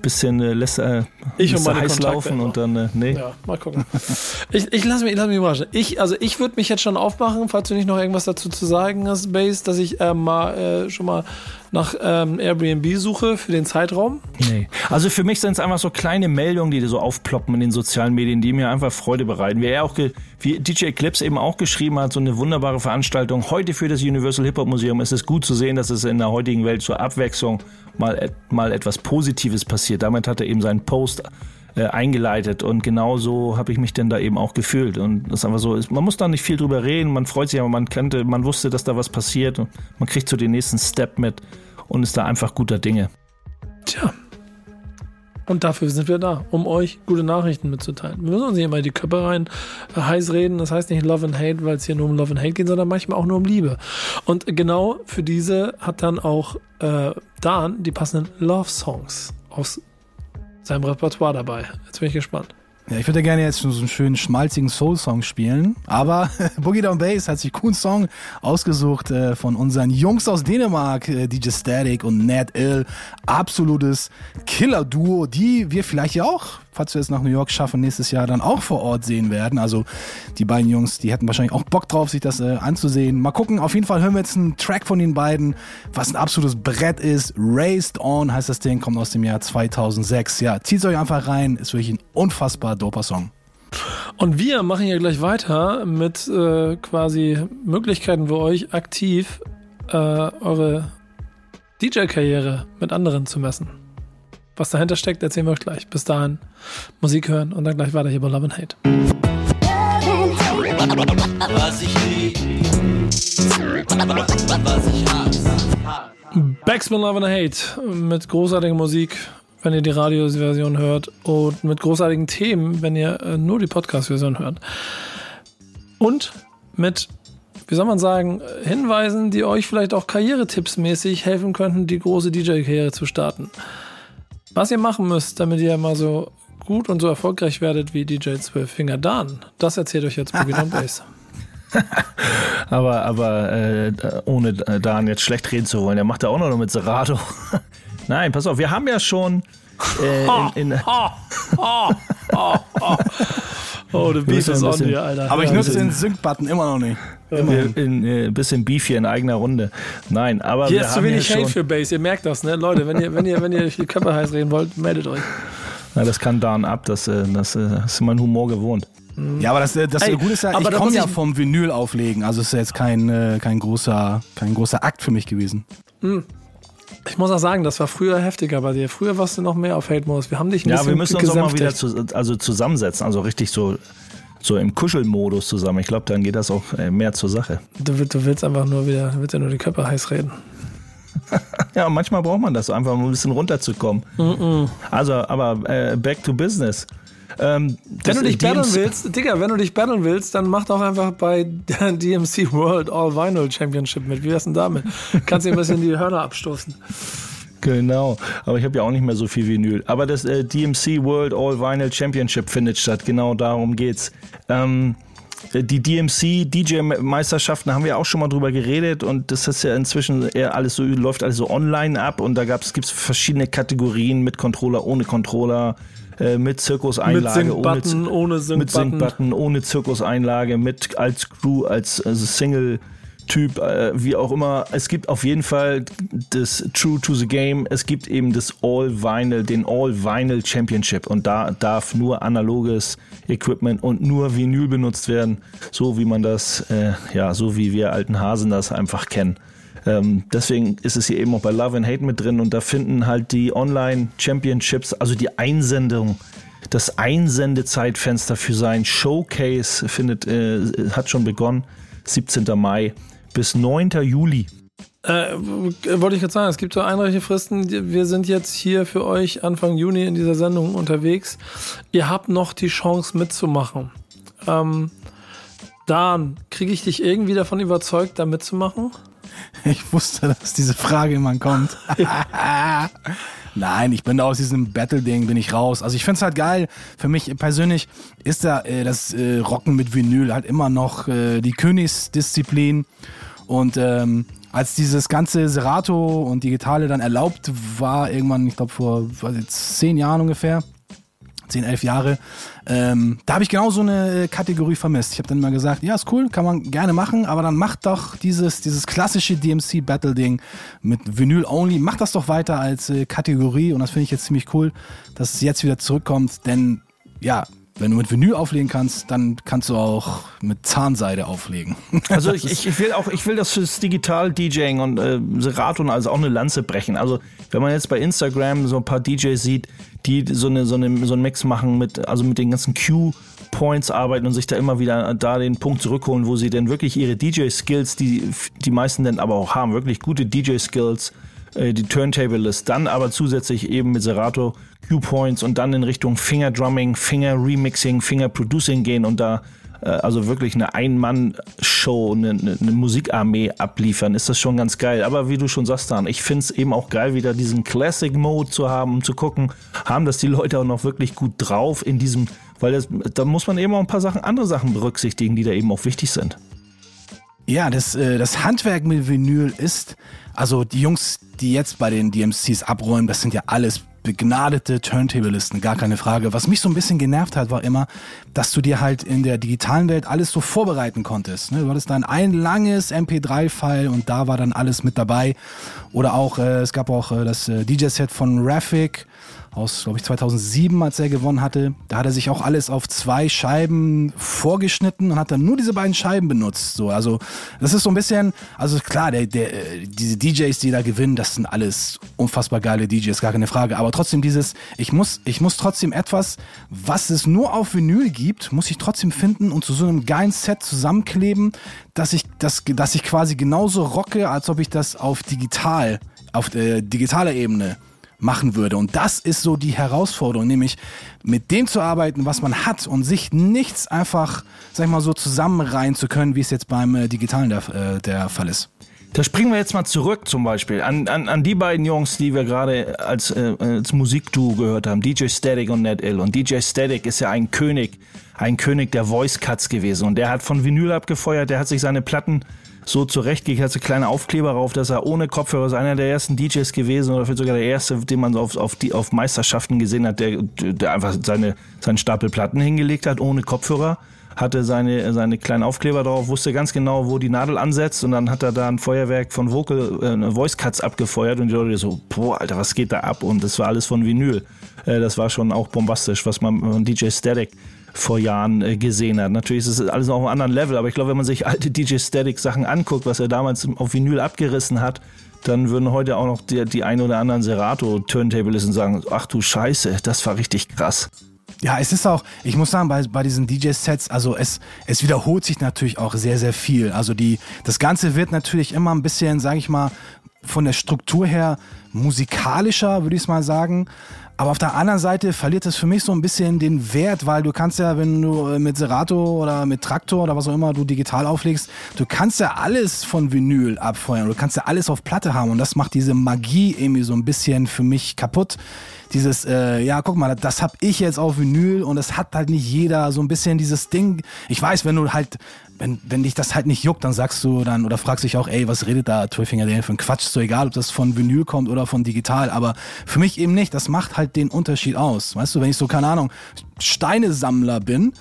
bisschen äh, lässt, äh, ich und meine heiß Kontakte laufen und dann äh, nee. Ja, mal gucken. ich ich lasse mich, lass mich überraschen. Ich, also ich würde mich jetzt schon aufmachen, falls du nicht noch irgendwas dazu zu sagen hast, Base, dass ich äh, mal äh, schon mal nach ähm, Airbnb suche für den Zeitraum. Nee. Also für mich sind es einfach so kleine Meldungen, die so aufploppen in den sozialen Medien, die mir einfach Freude bereiten. Wie er auch, wie DJ Eclipse eben auch geschrieben hat, so eine wunderbare Veranstaltung heute für das Universal Hip Hop Museum. Es ist gut zu sehen, dass es in der heutigen Welt zur Abwechslung mal, mal etwas Positives passiert. Damit hat er eben seinen Post äh, eingeleitet und genauso habe ich mich denn da eben auch gefühlt und das ist einfach so, man muss da nicht viel drüber reden, man freut sich, aber man kannte, man wusste, dass da was passiert und man kriegt so den nächsten Step mit und ist da einfach guter Dinge. Tja. Und dafür sind wir da, um euch gute Nachrichten mitzuteilen. Wir müssen uns nicht immer die Köpfe rein äh, heiß reden. Das heißt nicht Love and Hate, weil es hier nur um Love and Hate geht, sondern manchmal auch nur um Liebe. Und genau für diese hat dann auch äh, Dan die passenden Love Songs aus seinem Repertoire dabei. Jetzt bin ich gespannt. Ja, ich würde gerne jetzt so einen schönen schmalzigen Soul-Song spielen, aber Boogie Down Bass hat sich coolen Song ausgesucht äh, von unseren Jungs aus Dänemark, äh, DJ Static und Nat Ill. Absolutes Killer-Duo, die wir vielleicht ja auch falls wir es nach New York schaffen, nächstes Jahr dann auch vor Ort sehen werden. Also die beiden Jungs, die hätten wahrscheinlich auch Bock drauf, sich das äh, anzusehen. Mal gucken, auf jeden Fall hören wir jetzt einen Track von den beiden, was ein absolutes Brett ist. Raised On heißt das Ding, kommt aus dem Jahr 2006. Ja, zieht euch einfach rein, ist wirklich ein unfassbar doper Song. Und wir machen hier gleich weiter mit äh, quasi Möglichkeiten für euch aktiv äh, eure DJ-Karriere mit anderen zu messen. Was dahinter steckt, erzählen wir euch gleich. Bis dahin Musik hören und dann gleich weiter hier bei Love and Hate. Was ich. Backspin Love and Hate mit großartiger Musik, wenn ihr die Radioversion hört und mit großartigen Themen, wenn ihr äh, nur die Podcast-Version hört. Und mit, wie soll man sagen, Hinweisen, die euch vielleicht auch karrieretipsmäßig helfen könnten, die große DJ-Karriere zu starten. Was ihr machen müsst, damit ihr mal so gut und so erfolgreich werdet wie DJ 12 Finger Dan, das erzählt euch jetzt Boogie Down Bass. aber aber äh, ohne Dan jetzt schlecht reden zu wollen, der macht ja auch noch mit Serato. Nein, pass auf, wir haben ja schon äh, in, in Oh, the beef is on hier, Alter. Aber ich nutze den Sync-Button immer noch nicht. Ein in, in, bisschen Beef hier in eigener Runde. Nein, aber hier ist zu wenig Hate für Bass. Ihr merkt das, ne? Leute, wenn ihr, wenn ihr, wenn ihr die Köpfe heiß reden wollt, meldet euch. Na, das kann Dan ab. Das, äh, das, äh, das ist mein Humor gewohnt. Ja, aber das, äh, das Ey, Gute ist ja, ich komme ja vom Vinyl auflegen. Also ist ja jetzt kein, kein, großer, kein großer Akt für mich gewesen. Mhm. Ich muss auch sagen, das war früher heftiger bei dir. Früher warst du noch mehr auf Hate-Modus. Wir haben dich ein ja, wir müssen uns auch mal wieder zu, also zusammensetzen. Also richtig so so im Kuschelmodus zusammen. Ich glaube, dann geht das auch äh, mehr zur Sache. Du, du willst einfach nur wieder, willst ja nur die Köpfe heiß reden. ja, manchmal braucht man das, einfach um ein bisschen runterzukommen. Mm -mm. Also, aber äh, back to business. Ähm, wenn du dich battlen willst, Digga, wenn du dich battlen willst, dann mach doch einfach bei der DMC World All Vinyl Championship mit. Wie wär's denn damit? Kannst dir ein bisschen die Hörner abstoßen. Genau, aber ich habe ja auch nicht mehr so viel Vinyl. Aber das äh, DMC World All Vinyl Championship findet statt, genau darum geht's. Ähm, die DMC DJ Meisterschaften haben wir auch schon mal drüber geredet und das ist ja inzwischen eher alles so läuft alles so online ab und da gab's gibt's verschiedene Kategorien mit Controller, ohne Controller, äh, mit Zirkuseinlage, mit ohne, ohne Sync-Button, mit Sync ohne Zirkuseinlage, mit als Crew, als also Single Typ, äh, wie auch immer. Es gibt auf jeden Fall das True to the Game. Es gibt eben das All Vinyl, den All Vinyl Championship und da darf nur analoges Equipment und nur Vinyl benutzt werden, so wie man das, äh, ja, so wie wir alten Hasen das einfach kennen. Ähm, deswegen ist es hier eben auch bei Love and Hate mit drin und da finden halt die Online Championships, also die Einsendung das Einsendezeitfenster für sein Showcase findet, äh, hat schon begonnen. 17. Mai bis 9. Juli. Äh, wollte ich gerade sagen, es gibt so Einreichefristen. Wir sind jetzt hier für euch Anfang Juni in dieser Sendung unterwegs. Ihr habt noch die Chance mitzumachen. Ähm, Dan, kriege ich dich irgendwie davon überzeugt, da mitzumachen? Ich wusste, dass diese Frage immer kommt. Nein, ich bin da aus diesem Battle-Ding, bin ich raus. Also ich find's halt geil. Für mich persönlich ist da äh, das äh, Rocken mit Vinyl halt immer noch äh, die Königsdisziplin. Und ähm, als dieses ganze Serato und Digitale dann erlaubt war, irgendwann, ich glaube vor zehn Jahren ungefähr, 10, 11 Jahre. Ähm, da habe ich genau so eine Kategorie vermisst. Ich habe dann immer gesagt, ja, ist cool, kann man gerne machen, aber dann macht doch dieses, dieses klassische DMC-Battle-Ding mit Vinyl only, macht das doch weiter als äh, Kategorie und das finde ich jetzt ziemlich cool, dass es jetzt wieder zurückkommt, denn ja, wenn du mit Vinyl auflegen kannst, dann kannst du auch mit Zahnseide auflegen. Also ich, ich, will auch, ich will das fürs Digital DJing und äh, Serato und also auch eine Lanze brechen. Also wenn man jetzt bei Instagram so ein paar DJs sieht, die so eine so eine so einen Mix machen mit also mit den ganzen Q Points arbeiten und sich da immer wieder da den Punkt zurückholen, wo sie denn wirklich ihre DJ Skills, die die meisten denn aber auch haben, wirklich gute DJ Skills äh, die Turntable ist, dann aber zusätzlich eben mit Serato Q-Points und dann in Richtung Finger Drumming, Finger Remixing, Finger Producing gehen und da äh, also wirklich eine Ein-Mann-Show, eine, eine, Musikarmee abliefern, ist das schon ganz geil. Aber wie du schon sagst, Dan, ich finde es eben auch geil, wieder diesen Classic-Mode zu haben, um zu gucken, haben das die Leute auch noch wirklich gut drauf in diesem, weil das, da muss man eben auch ein paar Sachen, andere Sachen berücksichtigen, die da eben auch wichtig sind. Ja, das, äh, das Handwerk mit Vinyl ist, also die Jungs, die jetzt bei den DMCs abräumen, das sind ja alles begnadete Turntablisten, gar keine Frage. Was mich so ein bisschen genervt hat, war immer, dass du dir halt in der digitalen Welt alles so vorbereiten konntest. Ne? Du hattest dann ein langes MP3-File und da war dann alles mit dabei. Oder auch, äh, es gab auch äh, das äh, DJ-Set von Raffic aus, glaube ich, 2007, als er gewonnen hatte. Da hat er sich auch alles auf zwei Scheiben vorgeschnitten und hat dann nur diese beiden Scheiben benutzt. So, also das ist so ein bisschen, also klar, der, der, diese DJs, die da gewinnen, das sind alles unfassbar geile DJs, gar keine Frage. Aber trotzdem dieses, ich muss, ich muss trotzdem etwas, was es nur auf Vinyl gibt, muss ich trotzdem finden und zu so einem geilen Set zusammenkleben, dass ich, das, dass ich quasi genauso rocke, als ob ich das auf digital, auf äh, digitaler Ebene machen würde. Und das ist so die Herausforderung, nämlich mit dem zu arbeiten, was man hat und sich nichts einfach, sag ich mal, so zusammenreihen zu können, wie es jetzt beim äh, Digitalen der, äh, der Fall ist. Da springen wir jetzt mal zurück zum Beispiel an, an, an die beiden Jungs, die wir gerade als, äh, als Musikduo gehört haben, DJ Static und Ned Ill. Und DJ Static ist ja ein König, ein König der Voice Cuts gewesen. Und der hat von Vinyl abgefeuert, der hat sich seine Platten so zurechtgelegt, hat so kleine Aufkleber drauf, dass er ohne Kopfhörer ist einer der ersten DJs gewesen oder vielleicht sogar der erste, den man auf, auf, die, auf Meisterschaften gesehen hat, der, der einfach seine, seinen Stapel Platten hingelegt hat, ohne Kopfhörer hatte seine, seine kleinen Aufkleber drauf, wusste ganz genau, wo die Nadel ansetzt und dann hat er da ein Feuerwerk von Vocal, äh, Voice Cuts abgefeuert und die Leute so, boah, Alter, was geht da ab? Und das war alles von Vinyl. Äh, das war schon auch bombastisch, was man von DJ Static vor Jahren äh, gesehen hat. Natürlich ist es alles noch auf einem anderen Level, aber ich glaube, wenn man sich alte DJ Static Sachen anguckt, was er damals auf Vinyl abgerissen hat, dann würden heute auch noch die, die ein oder anderen Serato Turntablisten sagen, ach du Scheiße, das war richtig krass. Ja, es ist auch, ich muss sagen, bei, bei diesen DJ-Sets, also es, es wiederholt sich natürlich auch sehr, sehr viel. Also die, das Ganze wird natürlich immer ein bisschen, sage ich mal, von der Struktur her musikalischer, würde ich es mal sagen. Aber auf der anderen Seite verliert es für mich so ein bisschen den Wert, weil du kannst ja, wenn du äh, mit Serato oder mit Traktor oder was auch immer du digital auflegst, du kannst ja alles von Vinyl abfeuern. Du kannst ja alles auf Platte haben und das macht diese Magie irgendwie so ein bisschen für mich kaputt. Dieses, äh, ja, guck mal, das hab ich jetzt auf Vinyl und das hat halt nicht jeder so ein bisschen dieses Ding. Ich weiß, wenn du halt wenn, wenn dich das halt nicht juckt, dann sagst du dann oder fragst dich auch, ey, was redet da Twilfinger Daniel für ein Quatsch? So egal, ob das von Vinyl kommt oder von digital, aber für mich eben nicht. Das macht halt den Unterschied aus. Weißt du, wenn ich so, keine Ahnung, Steinesammler bin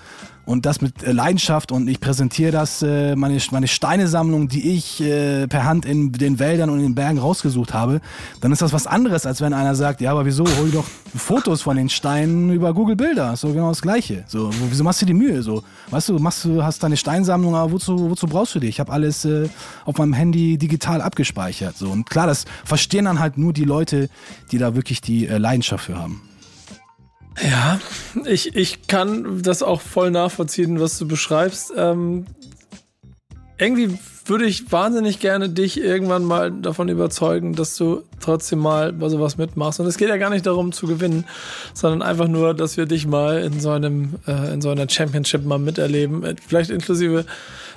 und das mit äh, Leidenschaft und ich präsentiere das, äh, meine, meine Steinesammlung, die ich äh, per Hand in den Wäldern und in den Bergen rausgesucht habe, dann ist das was anderes, als wenn einer sagt, ja, aber wieso, hol doch Fotos von den Steinen über Google Bilder, so genau das Gleiche. So, wieso machst du die Mühe? So, weißt du, machst du, hast deine Steinsammlung, aber wozu, wozu brauchst du die? Ich habe alles äh, auf meinem Handy digital abgespeichert. So, und klar, das verstehen dann halt nur die Leute, die da wirklich die äh, Leidenschaft für haben. Ja, ich, ich kann das auch voll nachvollziehen, was du beschreibst. Ähm, irgendwie würde ich wahnsinnig gerne dich irgendwann mal davon überzeugen, dass du trotzdem mal bei sowas mitmachst. Und es geht ja gar nicht darum zu gewinnen, sondern einfach nur, dass wir dich mal in so einem, äh, in so einer Championship mal miterleben. Vielleicht inklusive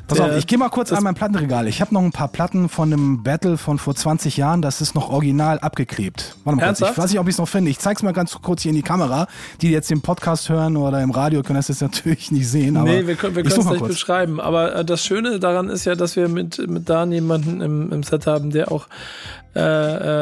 Pass auf, ich gehe mal kurz an mein Plattenregal. Ich habe noch ein paar Platten von einem Battle von vor 20 Jahren. Das ist noch original abgeklebt. Warte mal kurz. Ich weiß nicht, ob ich es noch finde. Ich zeig's mal ganz kurz hier in die Kamera. Die, die jetzt den Podcast hören oder im Radio, können das jetzt natürlich nicht sehen. Aber nee, wir können wir es nicht beschreiben. Aber äh, das Schöne daran ist ja, dass wir mit, mit Dan jemanden im, im Set haben, der auch äh,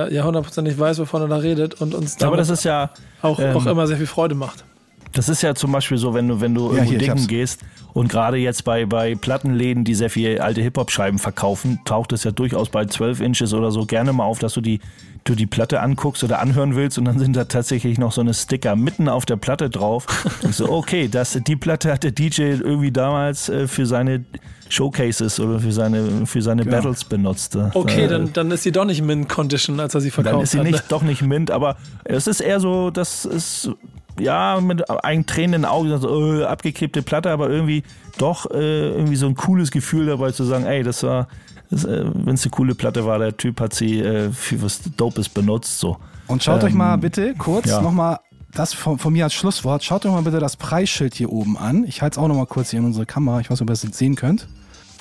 äh, ja hundertprozentig weiß, wovon er da redet und uns aber das ist ja auch, ähm, auch immer sehr viel Freude macht. Das ist ja zum Beispiel so, wenn du, wenn du ja, irgendwo dingen gehst und gerade jetzt bei, bei Plattenläden, die sehr viel alte Hip-Hop-Scheiben verkaufen, taucht es ja durchaus bei 12 Inches oder so gerne mal auf, dass du die, du die Platte anguckst oder anhören willst und dann sind da tatsächlich noch so eine Sticker mitten auf der Platte drauf. Und so, okay, das, die Platte hat der DJ irgendwie damals äh, für seine Showcases oder für seine, für seine genau. Battles benutzt. Okay, dann, dann ist sie doch nicht Mint Condition, als er sie verkauft hat. Dann ist sie hat, nicht, ne? doch nicht Mint, aber es ist eher so, das ist ja, mit einem tränenden Auge, so, äh, abgeklebte Platte, aber irgendwie doch äh, irgendwie so ein cooles Gefühl dabei zu sagen, ey, das war, äh, wenn es eine coole Platte war, der Typ hat sie äh, für was Dopes benutzt. So. Und schaut ähm, euch mal bitte kurz ja. nochmal das von, von, mir als Schlusswort. Schaut euch mal bitte das Preisschild hier oben an. Ich halte es auch nochmal kurz hier in unsere Kamera. Ich weiß nicht, ob ihr das jetzt sehen könnt.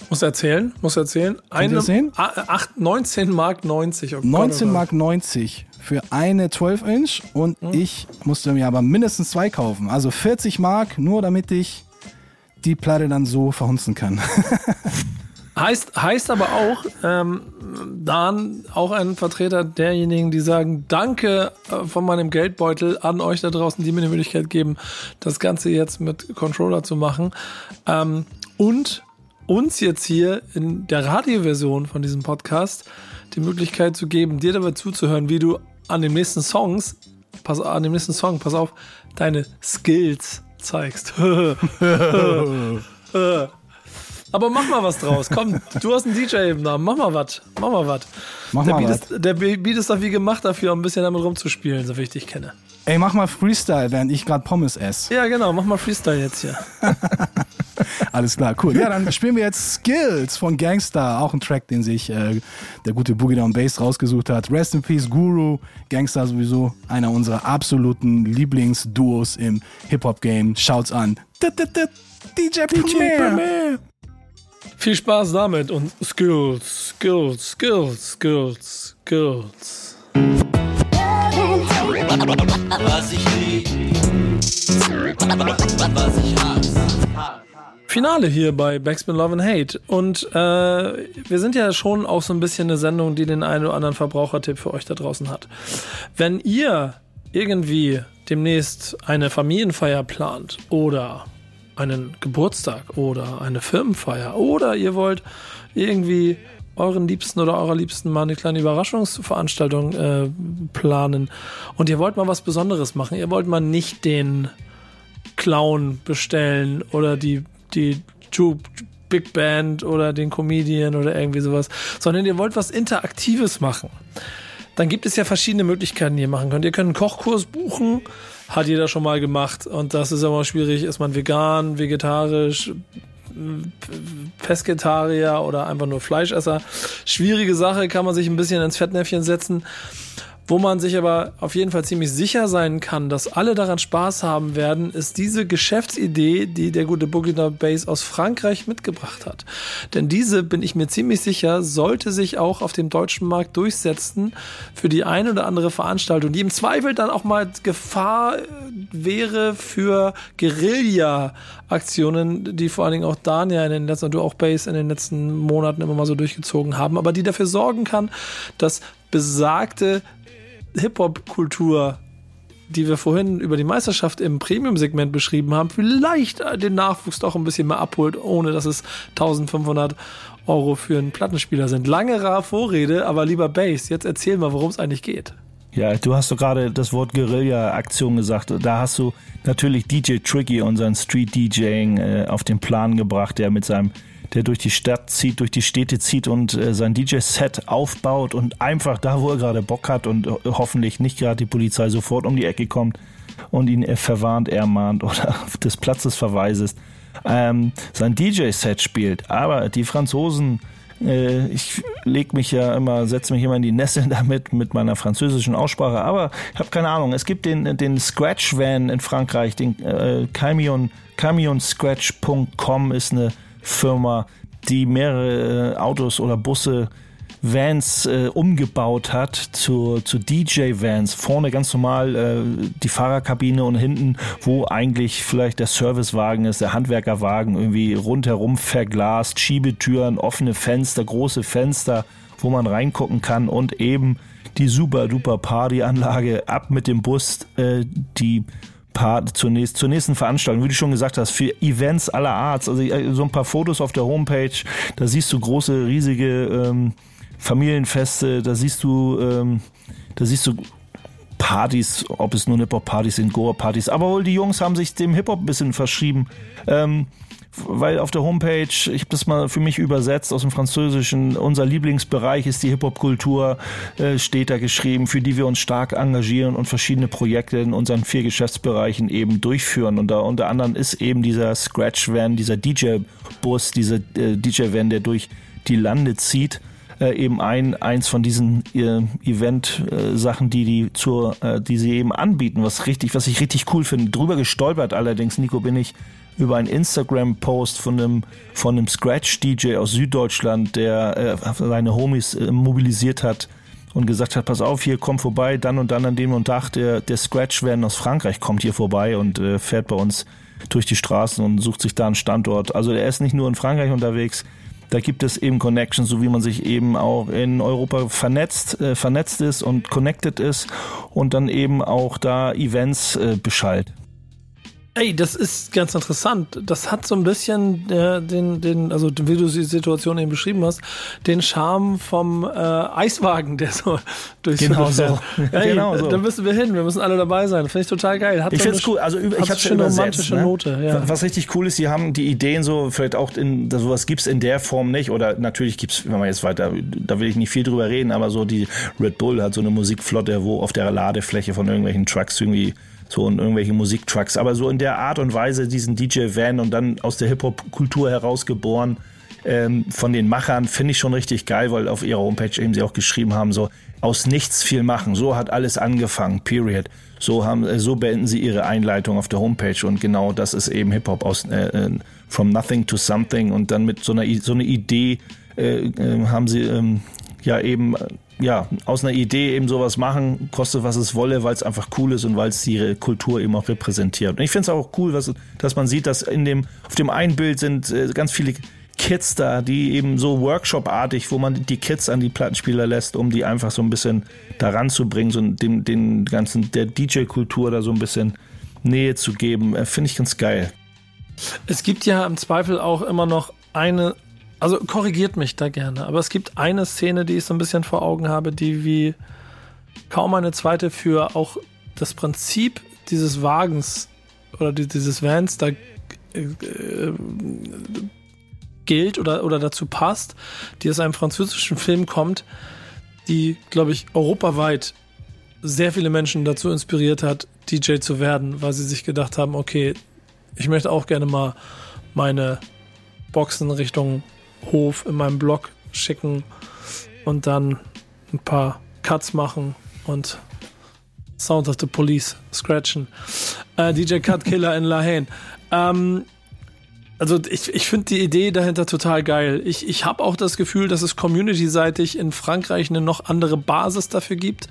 Muss erzählen, muss erzählen. Eine, sehen? 8, 19 Mark 90. Oh 19 Mark 90 für eine 12 Inch und mhm. ich musste mir aber mindestens zwei kaufen. Also 40 Mark, nur damit ich die Platte dann so verhunzen kann. heißt, heißt aber auch, ähm, Dan, auch ein Vertreter derjenigen, die sagen, danke äh, von meinem Geldbeutel an euch da draußen, die mir die Möglichkeit geben, das Ganze jetzt mit Controller zu machen. Ähm, und uns jetzt hier in der Radioversion von diesem Podcast die Möglichkeit zu geben, dir dabei zuzuhören, wie du an den nächsten Songs, pass an dem nächsten Song, pass auf, deine Skills zeigst. Aber mach mal was draus. Komm, du hast einen DJ im Namen. Mach mal was. Mach mal was. Mach der mal was. Der Beat ist doch wie gemacht dafür, um ein bisschen damit rumzuspielen, so wie ich dich kenne. Ey, mach mal Freestyle, während ich gerade Pommes esse. Ja, genau. Mach mal Freestyle jetzt hier. Alles klar, cool. Ja, dann spielen wir jetzt Skills von Gangster. Auch ein Track, den sich äh, der gute Boogie Down Bass rausgesucht hat. Rest in Peace, Guru. Gangster sowieso einer unserer absoluten Lieblingsduos im Hip-Hop-Game. Schaut's an. DJ Premier. Viel Spaß damit und Skills, Skills, Skills, Skills, Skills. Was ich lieb, was ich hasse. Finale hier bei Backspin Love and Hate. Und äh, wir sind ja schon auch so ein bisschen eine Sendung, die den einen oder anderen Verbrauchertipp für euch da draußen hat. Wenn ihr irgendwie demnächst eine Familienfeier plant oder einen Geburtstag oder eine Firmenfeier oder ihr wollt irgendwie euren Liebsten oder eurer Liebsten mal eine kleine Überraschungsveranstaltung äh, planen und ihr wollt mal was Besonderes machen. Ihr wollt mal nicht den Clown bestellen oder die, die Big Band oder den Comedian oder irgendwie sowas, sondern ihr wollt was Interaktives machen. Dann gibt es ja verschiedene Möglichkeiten, die ihr machen könnt. Ihr könnt einen Kochkurs buchen, hat jeder schon mal gemacht und das ist immer schwierig. Ist man vegan, vegetarisch, Pesketarier oder einfach nur Fleischesser? Schwierige Sache, kann man sich ein bisschen ins Fettnäpfchen setzen. Wo man sich aber auf jeden Fall ziemlich sicher sein kann, dass alle daran Spaß haben werden, ist diese Geschäftsidee, die der gute Boogie Base aus Frankreich mitgebracht hat. Denn diese, bin ich mir ziemlich sicher, sollte sich auch auf dem deutschen Markt durchsetzen für die eine oder andere Veranstaltung, die im Zweifel dann auch mal Gefahr wäre für Guerilla-Aktionen, die vor allen Dingen auch Dania in den letzten, und du auch Base in den letzten Monaten immer mal so durchgezogen haben, aber die dafür sorgen kann, dass besagte Hip-Hop-Kultur, die wir vorhin über die Meisterschaft im Premium-Segment beschrieben haben, vielleicht den Nachwuchs doch ein bisschen mehr abholt, ohne dass es 1500 Euro für einen Plattenspieler sind. Lange rar Vorrede, aber lieber Bass, jetzt erzähl mal, worum es eigentlich geht. Ja, du hast doch gerade das Wort Guerilla-Aktion gesagt. Da hast du natürlich DJ Tricky, unseren Street-DJing, äh, auf den Plan gebracht, der mit seinem der durch die Stadt zieht, durch die Städte zieht und äh, sein DJ-Set aufbaut und einfach da, wo er gerade Bock hat und hoffentlich nicht gerade die Polizei sofort um die Ecke kommt und ihn äh, verwarnt, ermahnt oder des Platzes verweist, ähm, sein DJ-Set spielt. Aber die Franzosen Äh, ich leg mich ja immer, setze mich immer in die Nässe damit mit meiner französischen Aussprache, aber ich habe keine Ahnung. Es gibt den, den Scratch Van in Frankreich, den äh, Camion, CamionScratch.com ist eine Firma, die mehrere äh, Autos oder Busse Vans äh, umgebaut hat zu, zu DJ-Vans. Vorne ganz normal äh, die Fahrerkabine und hinten, wo eigentlich vielleicht der Servicewagen ist, der Handwerkerwagen, irgendwie rundherum verglast, Schiebetüren, offene Fenster, große Fenster, wo man reingucken kann und eben die super duper Partyanlage ab mit dem Bus, äh, die Part zur, nächsten, zur nächsten Veranstaltung, wie du schon gesagt hast, für Events aller Art. Also äh, so ein paar Fotos auf der Homepage, da siehst du große, riesige ähm, Familienfeste, da siehst du, ähm, da siehst du Partys, ob es nur Hip-Hop-Partys sind, Goa-Partys. Aber wohl die Jungs haben sich dem Hip-Hop ein bisschen verschrieben. Ähm, weil auf der Homepage, ich habe das mal für mich übersetzt aus dem Französischen, unser Lieblingsbereich ist die Hip-Hop-Kultur, äh, steht da geschrieben, für die wir uns stark engagieren und verschiedene Projekte in unseren vier Geschäftsbereichen eben durchführen. Und da unter anderem ist eben dieser Scratch-Van, dieser DJ-Bus, dieser äh, DJ-Van, der durch die Lande zieht äh, eben ein eins von diesen äh, Event-Sachen, äh, die die zur, äh, die sie eben anbieten, was richtig, was ich richtig cool finde. Drüber gestolpert allerdings, Nico, bin ich über einen Instagram-Post von einem von einem Scratch-DJ aus Süddeutschland, der äh, seine Homies äh, mobilisiert hat und gesagt hat, pass auf, hier komm vorbei, dann und dann an dem und Tag, der, der Scratch-Van aus Frankreich kommt hier vorbei und äh, fährt bei uns durch die Straßen und sucht sich da einen Standort. Also er ist nicht nur in Frankreich unterwegs, da gibt es eben Connections, so wie man sich eben auch in Europa vernetzt, äh, vernetzt ist und connected ist und dann eben auch da Events äh, beschallt. Ey, das ist ganz interessant. Das hat so ein bisschen äh, den, den, also wie du die Situation eben beschrieben hast, den Charme vom äh, Eiswagen, der so durchs genau so. Ey, genau so. Da müssen wir hin. Wir müssen alle dabei sein. Finde ich total geil. Hat ich so finde es cool. Also ich habe schon eine romantische ne? Note. Ja. Was richtig cool ist, sie haben die Ideen so vielleicht auch in sowas gibt's in der Form nicht oder natürlich gibt's, wenn man jetzt weiter, da will ich nicht viel drüber reden, aber so die Red Bull hat so eine Musikflotte, wo auf der Ladefläche von irgendwelchen Trucks irgendwie so in irgendwelche Musiktrucks, aber so in der Art und Weise diesen DJ-Van und dann aus der Hip-Hop-Kultur herausgeboren ähm, von den Machern, finde ich schon richtig geil, weil auf ihrer Homepage eben sie auch geschrieben haben, so aus nichts viel machen, so hat alles angefangen, period. So haben, äh, so beenden sie ihre Einleitung auf der Homepage und genau das ist eben Hip-Hop aus äh, äh from nothing to something und dann mit so einer so eine Idee äh, äh, haben sie ähm, ja eben ja, aus einer Idee eben sowas machen, kostet was es wolle, weil es einfach cool ist und weil es ihre Kultur eben auch repräsentiert. Und ich finde es auch cool, was, dass man sieht, dass in dem, auf dem einen Bild sind äh, ganz viele Kids da, die eben so Workshop-artig, wo man die Kids an die Plattenspieler lässt, um die einfach so ein bisschen daran zu bringen, so den, den ganzen, der DJ-Kultur da so ein bisschen Nähe zu geben, äh, finde ich ganz geil. Es gibt ja im Zweifel auch immer noch eine also korrigiert mich da gerne, aber es gibt eine Szene, die ich so ein bisschen vor Augen habe, die wie kaum eine zweite für auch das Prinzip dieses Wagens oder dieses Vans da äh, äh, gilt oder, oder dazu passt, die aus einem französischen Film kommt, die, glaube ich, europaweit sehr viele Menschen dazu inspiriert hat, DJ zu werden, weil sie sich gedacht haben, okay, ich möchte auch gerne mal meine Boxen Richtung Hof in meinem Blog schicken und dann ein paar Cuts machen und Sound of the Police scratchen. Äh, DJ Cut Killer in La Haine. Ähm, also ich, ich finde die Idee dahinter total geil. Ich, ich habe auch das Gefühl, dass es community-seitig in Frankreich eine noch andere Basis dafür gibt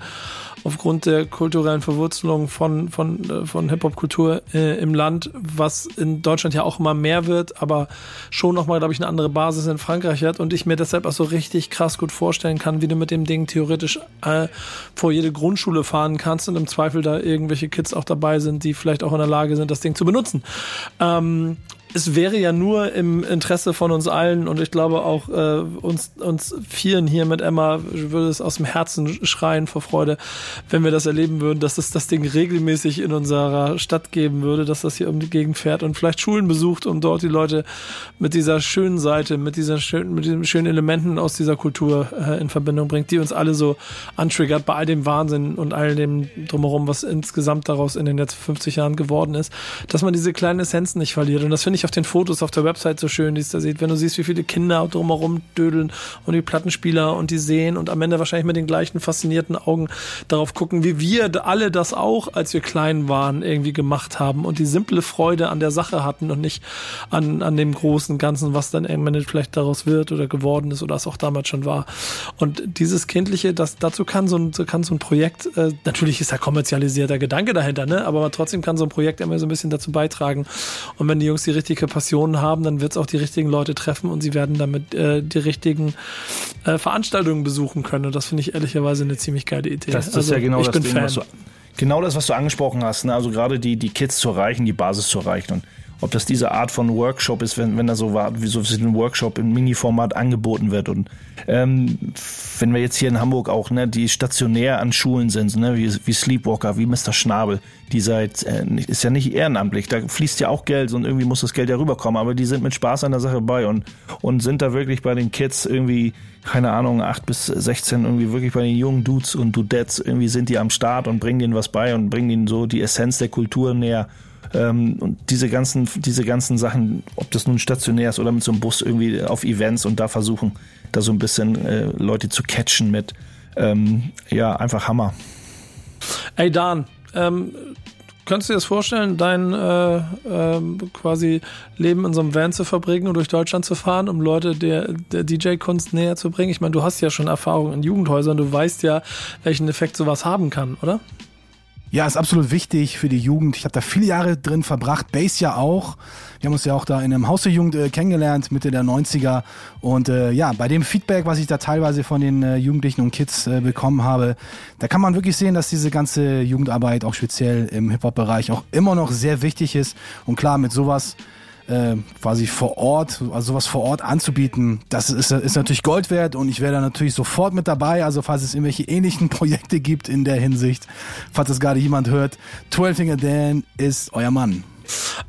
aufgrund der kulturellen Verwurzelung von, von, äh, von Hip-Hop-Kultur äh, im Land, was in Deutschland ja auch immer mehr wird, aber schon nochmal, glaube ich, eine andere Basis in Frankreich hat und ich mir deshalb auch so richtig krass gut vorstellen kann, wie du mit dem Ding theoretisch äh, vor jede Grundschule fahren kannst und im Zweifel da irgendwelche Kids auch dabei sind, die vielleicht auch in der Lage sind, das Ding zu benutzen. Ähm, es wäre ja nur im Interesse von uns allen und ich glaube auch äh, uns, uns Vieren hier mit Emma würde es aus dem Herzen schreien vor Freude, wenn wir das erleben würden, dass es das Ding regelmäßig in unserer Stadt geben würde, dass das hier um die Gegend fährt und vielleicht Schulen besucht, um dort die Leute mit dieser schönen Seite, mit dieser schönen, mit den schönen Elementen aus dieser Kultur äh, in Verbindung bringt, die uns alle so antriggert bei all dem Wahnsinn und all dem drumherum, was insgesamt daraus in den letzten 50 Jahren geworden ist, dass man diese kleinen Essenzen nicht verliert. Und das finde ich auf den Fotos auf der Website so schön, die es da sieht, wenn du siehst, wie viele Kinder drumherum dödeln und die Plattenspieler und die sehen und am Ende wahrscheinlich mit den gleichen faszinierten Augen darauf gucken, wie wir alle das auch, als wir klein waren, irgendwie gemacht haben und die simple Freude an der Sache hatten und nicht an, an dem großen Ganzen, was dann irgendwann vielleicht daraus wird oder geworden ist oder es auch damals schon war. Und dieses Kindliche, das, dazu kann so ein, kann so ein Projekt, äh, natürlich ist da kommerzialisierter Gedanke dahinter, ne? aber trotzdem kann so ein Projekt immer so ein bisschen dazu beitragen. Und wenn die Jungs die richtige Passion haben, dann wird es auch die richtigen Leute treffen und sie werden damit äh, die richtigen äh, Veranstaltungen besuchen können. Und das finde ich ehrlicherweise eine ziemlich geile Idee. Das, das also, ist ja genau das Ding, was du, genau das, was du angesprochen hast. Ne? Also gerade die, die Kids zu erreichen, die Basis zu erreichen. Und ob das diese Art von Workshop ist, wenn, wenn da so war, wie so ein Workshop im Mini-Format angeboten wird. Und ähm, wenn wir jetzt hier in Hamburg auch, ne, die stationär an Schulen sind, ne, wie, wie Sleepwalker, wie Mr. Schnabel, die seit, äh, ist ja nicht ehrenamtlich, da fließt ja auch Geld und irgendwie muss das Geld ja rüberkommen, aber die sind mit Spaß an der Sache bei und, und sind da wirklich bei den Kids irgendwie, keine Ahnung, 8 bis 16, irgendwie wirklich bei den jungen Dudes und Dudettes, irgendwie sind die am Start und bringen denen was bei und bringen ihnen so die Essenz der Kultur näher. Ähm, und diese ganzen, diese ganzen Sachen, ob das nun stationär ist oder mit so einem Bus irgendwie auf Events und da versuchen, da so ein bisschen äh, Leute zu catchen mit, ähm, ja, einfach Hammer. Ey Dan, ähm, Könntest du dir das vorstellen, dein äh, äh, quasi Leben in so einem Van zu verbringen und durch Deutschland zu fahren, um Leute der, der DJ-Kunst näher zu bringen? Ich meine, du hast ja schon Erfahrung in Jugendhäusern, du weißt ja, welchen Effekt sowas haben kann, oder? Ja, ist absolut wichtig für die Jugend. Ich habe da viele Jahre drin verbracht, Base ja auch. Wir haben uns ja auch da in einem Haus der Jugend äh, kennengelernt, Mitte der 90er. Und äh, ja, bei dem Feedback, was ich da teilweise von den äh, Jugendlichen und Kids äh, bekommen habe, da kann man wirklich sehen, dass diese ganze Jugendarbeit auch speziell im Hip-Hop-Bereich auch immer noch sehr wichtig ist. Und klar, mit sowas äh, quasi vor Ort, also sowas vor Ort anzubieten, das ist, ist natürlich Gold wert und ich wäre da natürlich sofort mit dabei. Also falls es irgendwelche ähnlichen Projekte gibt in der Hinsicht, falls das gerade jemand hört, 12 Finger Dan ist euer Mann.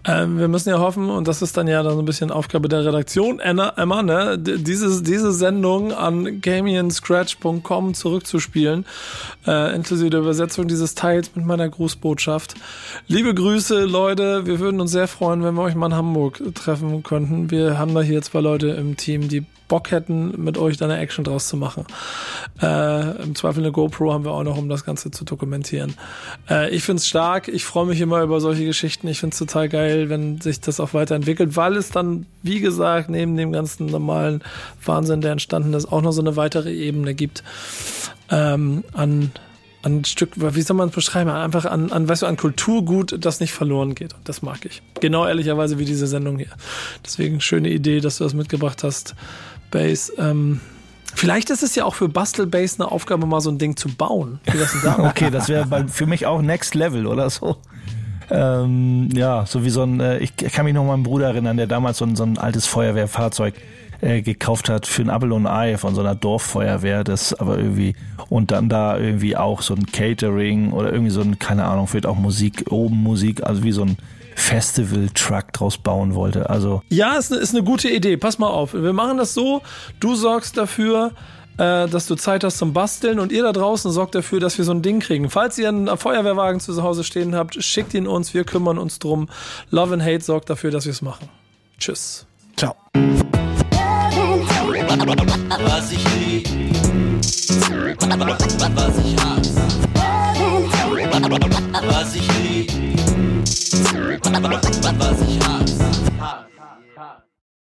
Ähm, wir müssen ja hoffen, und das ist dann ja dann so ein bisschen Aufgabe der Redaktion, Emma, Emma ne, diese, diese Sendung an gamianscratch.com zurückzuspielen, äh, inklusive der Übersetzung dieses Teils mit meiner Grußbotschaft. Liebe Grüße, Leute, wir würden uns sehr freuen, wenn wir euch mal in Hamburg treffen könnten. Wir haben da hier zwei Leute im Team, die Bock hätten, mit euch da eine Action draus zu machen. Äh, Im Zweifel eine GoPro haben wir auch noch, um das Ganze zu dokumentieren. Äh, ich find's stark. Ich freue mich immer über solche Geschichten. Ich find's total geil, wenn sich das auch weiterentwickelt, weil es dann, wie gesagt, neben dem ganzen normalen Wahnsinn, der entstanden ist, auch noch so eine weitere Ebene gibt ähm, an an Stück, wie soll man es beschreiben? Einfach an, an, weißt du, an Kulturgut, das nicht verloren geht. Das mag ich. Genau ehrlicherweise wie diese Sendung hier. Deswegen schöne Idee, dass du das mitgebracht hast. Base. Ähm, vielleicht ist es ja auch für Bastel Base eine Aufgabe, mal so ein Ding zu bauen. Wie das okay, das wäre für mich auch Next Level oder so. Ähm, ja, so wie so ein, äh, ich kann mich noch an meinen Bruder erinnern, der damals so ein, so ein altes Feuerwehrfahrzeug äh, gekauft hat für ein Apple und Ei von so einer Dorffeuerwehr, das aber irgendwie und dann da irgendwie auch so ein Catering oder irgendwie so ein, keine Ahnung, vielleicht auch Musik, oben Musik, also wie so ein Festival-Truck draus bauen wollte. Also ja, ist eine, ist eine gute Idee. Pass mal auf. Wir machen das so. Du sorgst dafür, äh, dass du Zeit hast zum Basteln und ihr da draußen sorgt dafür, dass wir so ein Ding kriegen. Falls ihr einen Feuerwehrwagen zu Hause stehen habt, schickt ihn uns. Wir kümmern uns drum. Love and Hate sorgt dafür, dass wir es machen. Tschüss. Ciao. Was ich lieb, was ich hasse, was ich lieb. Was ich hasse.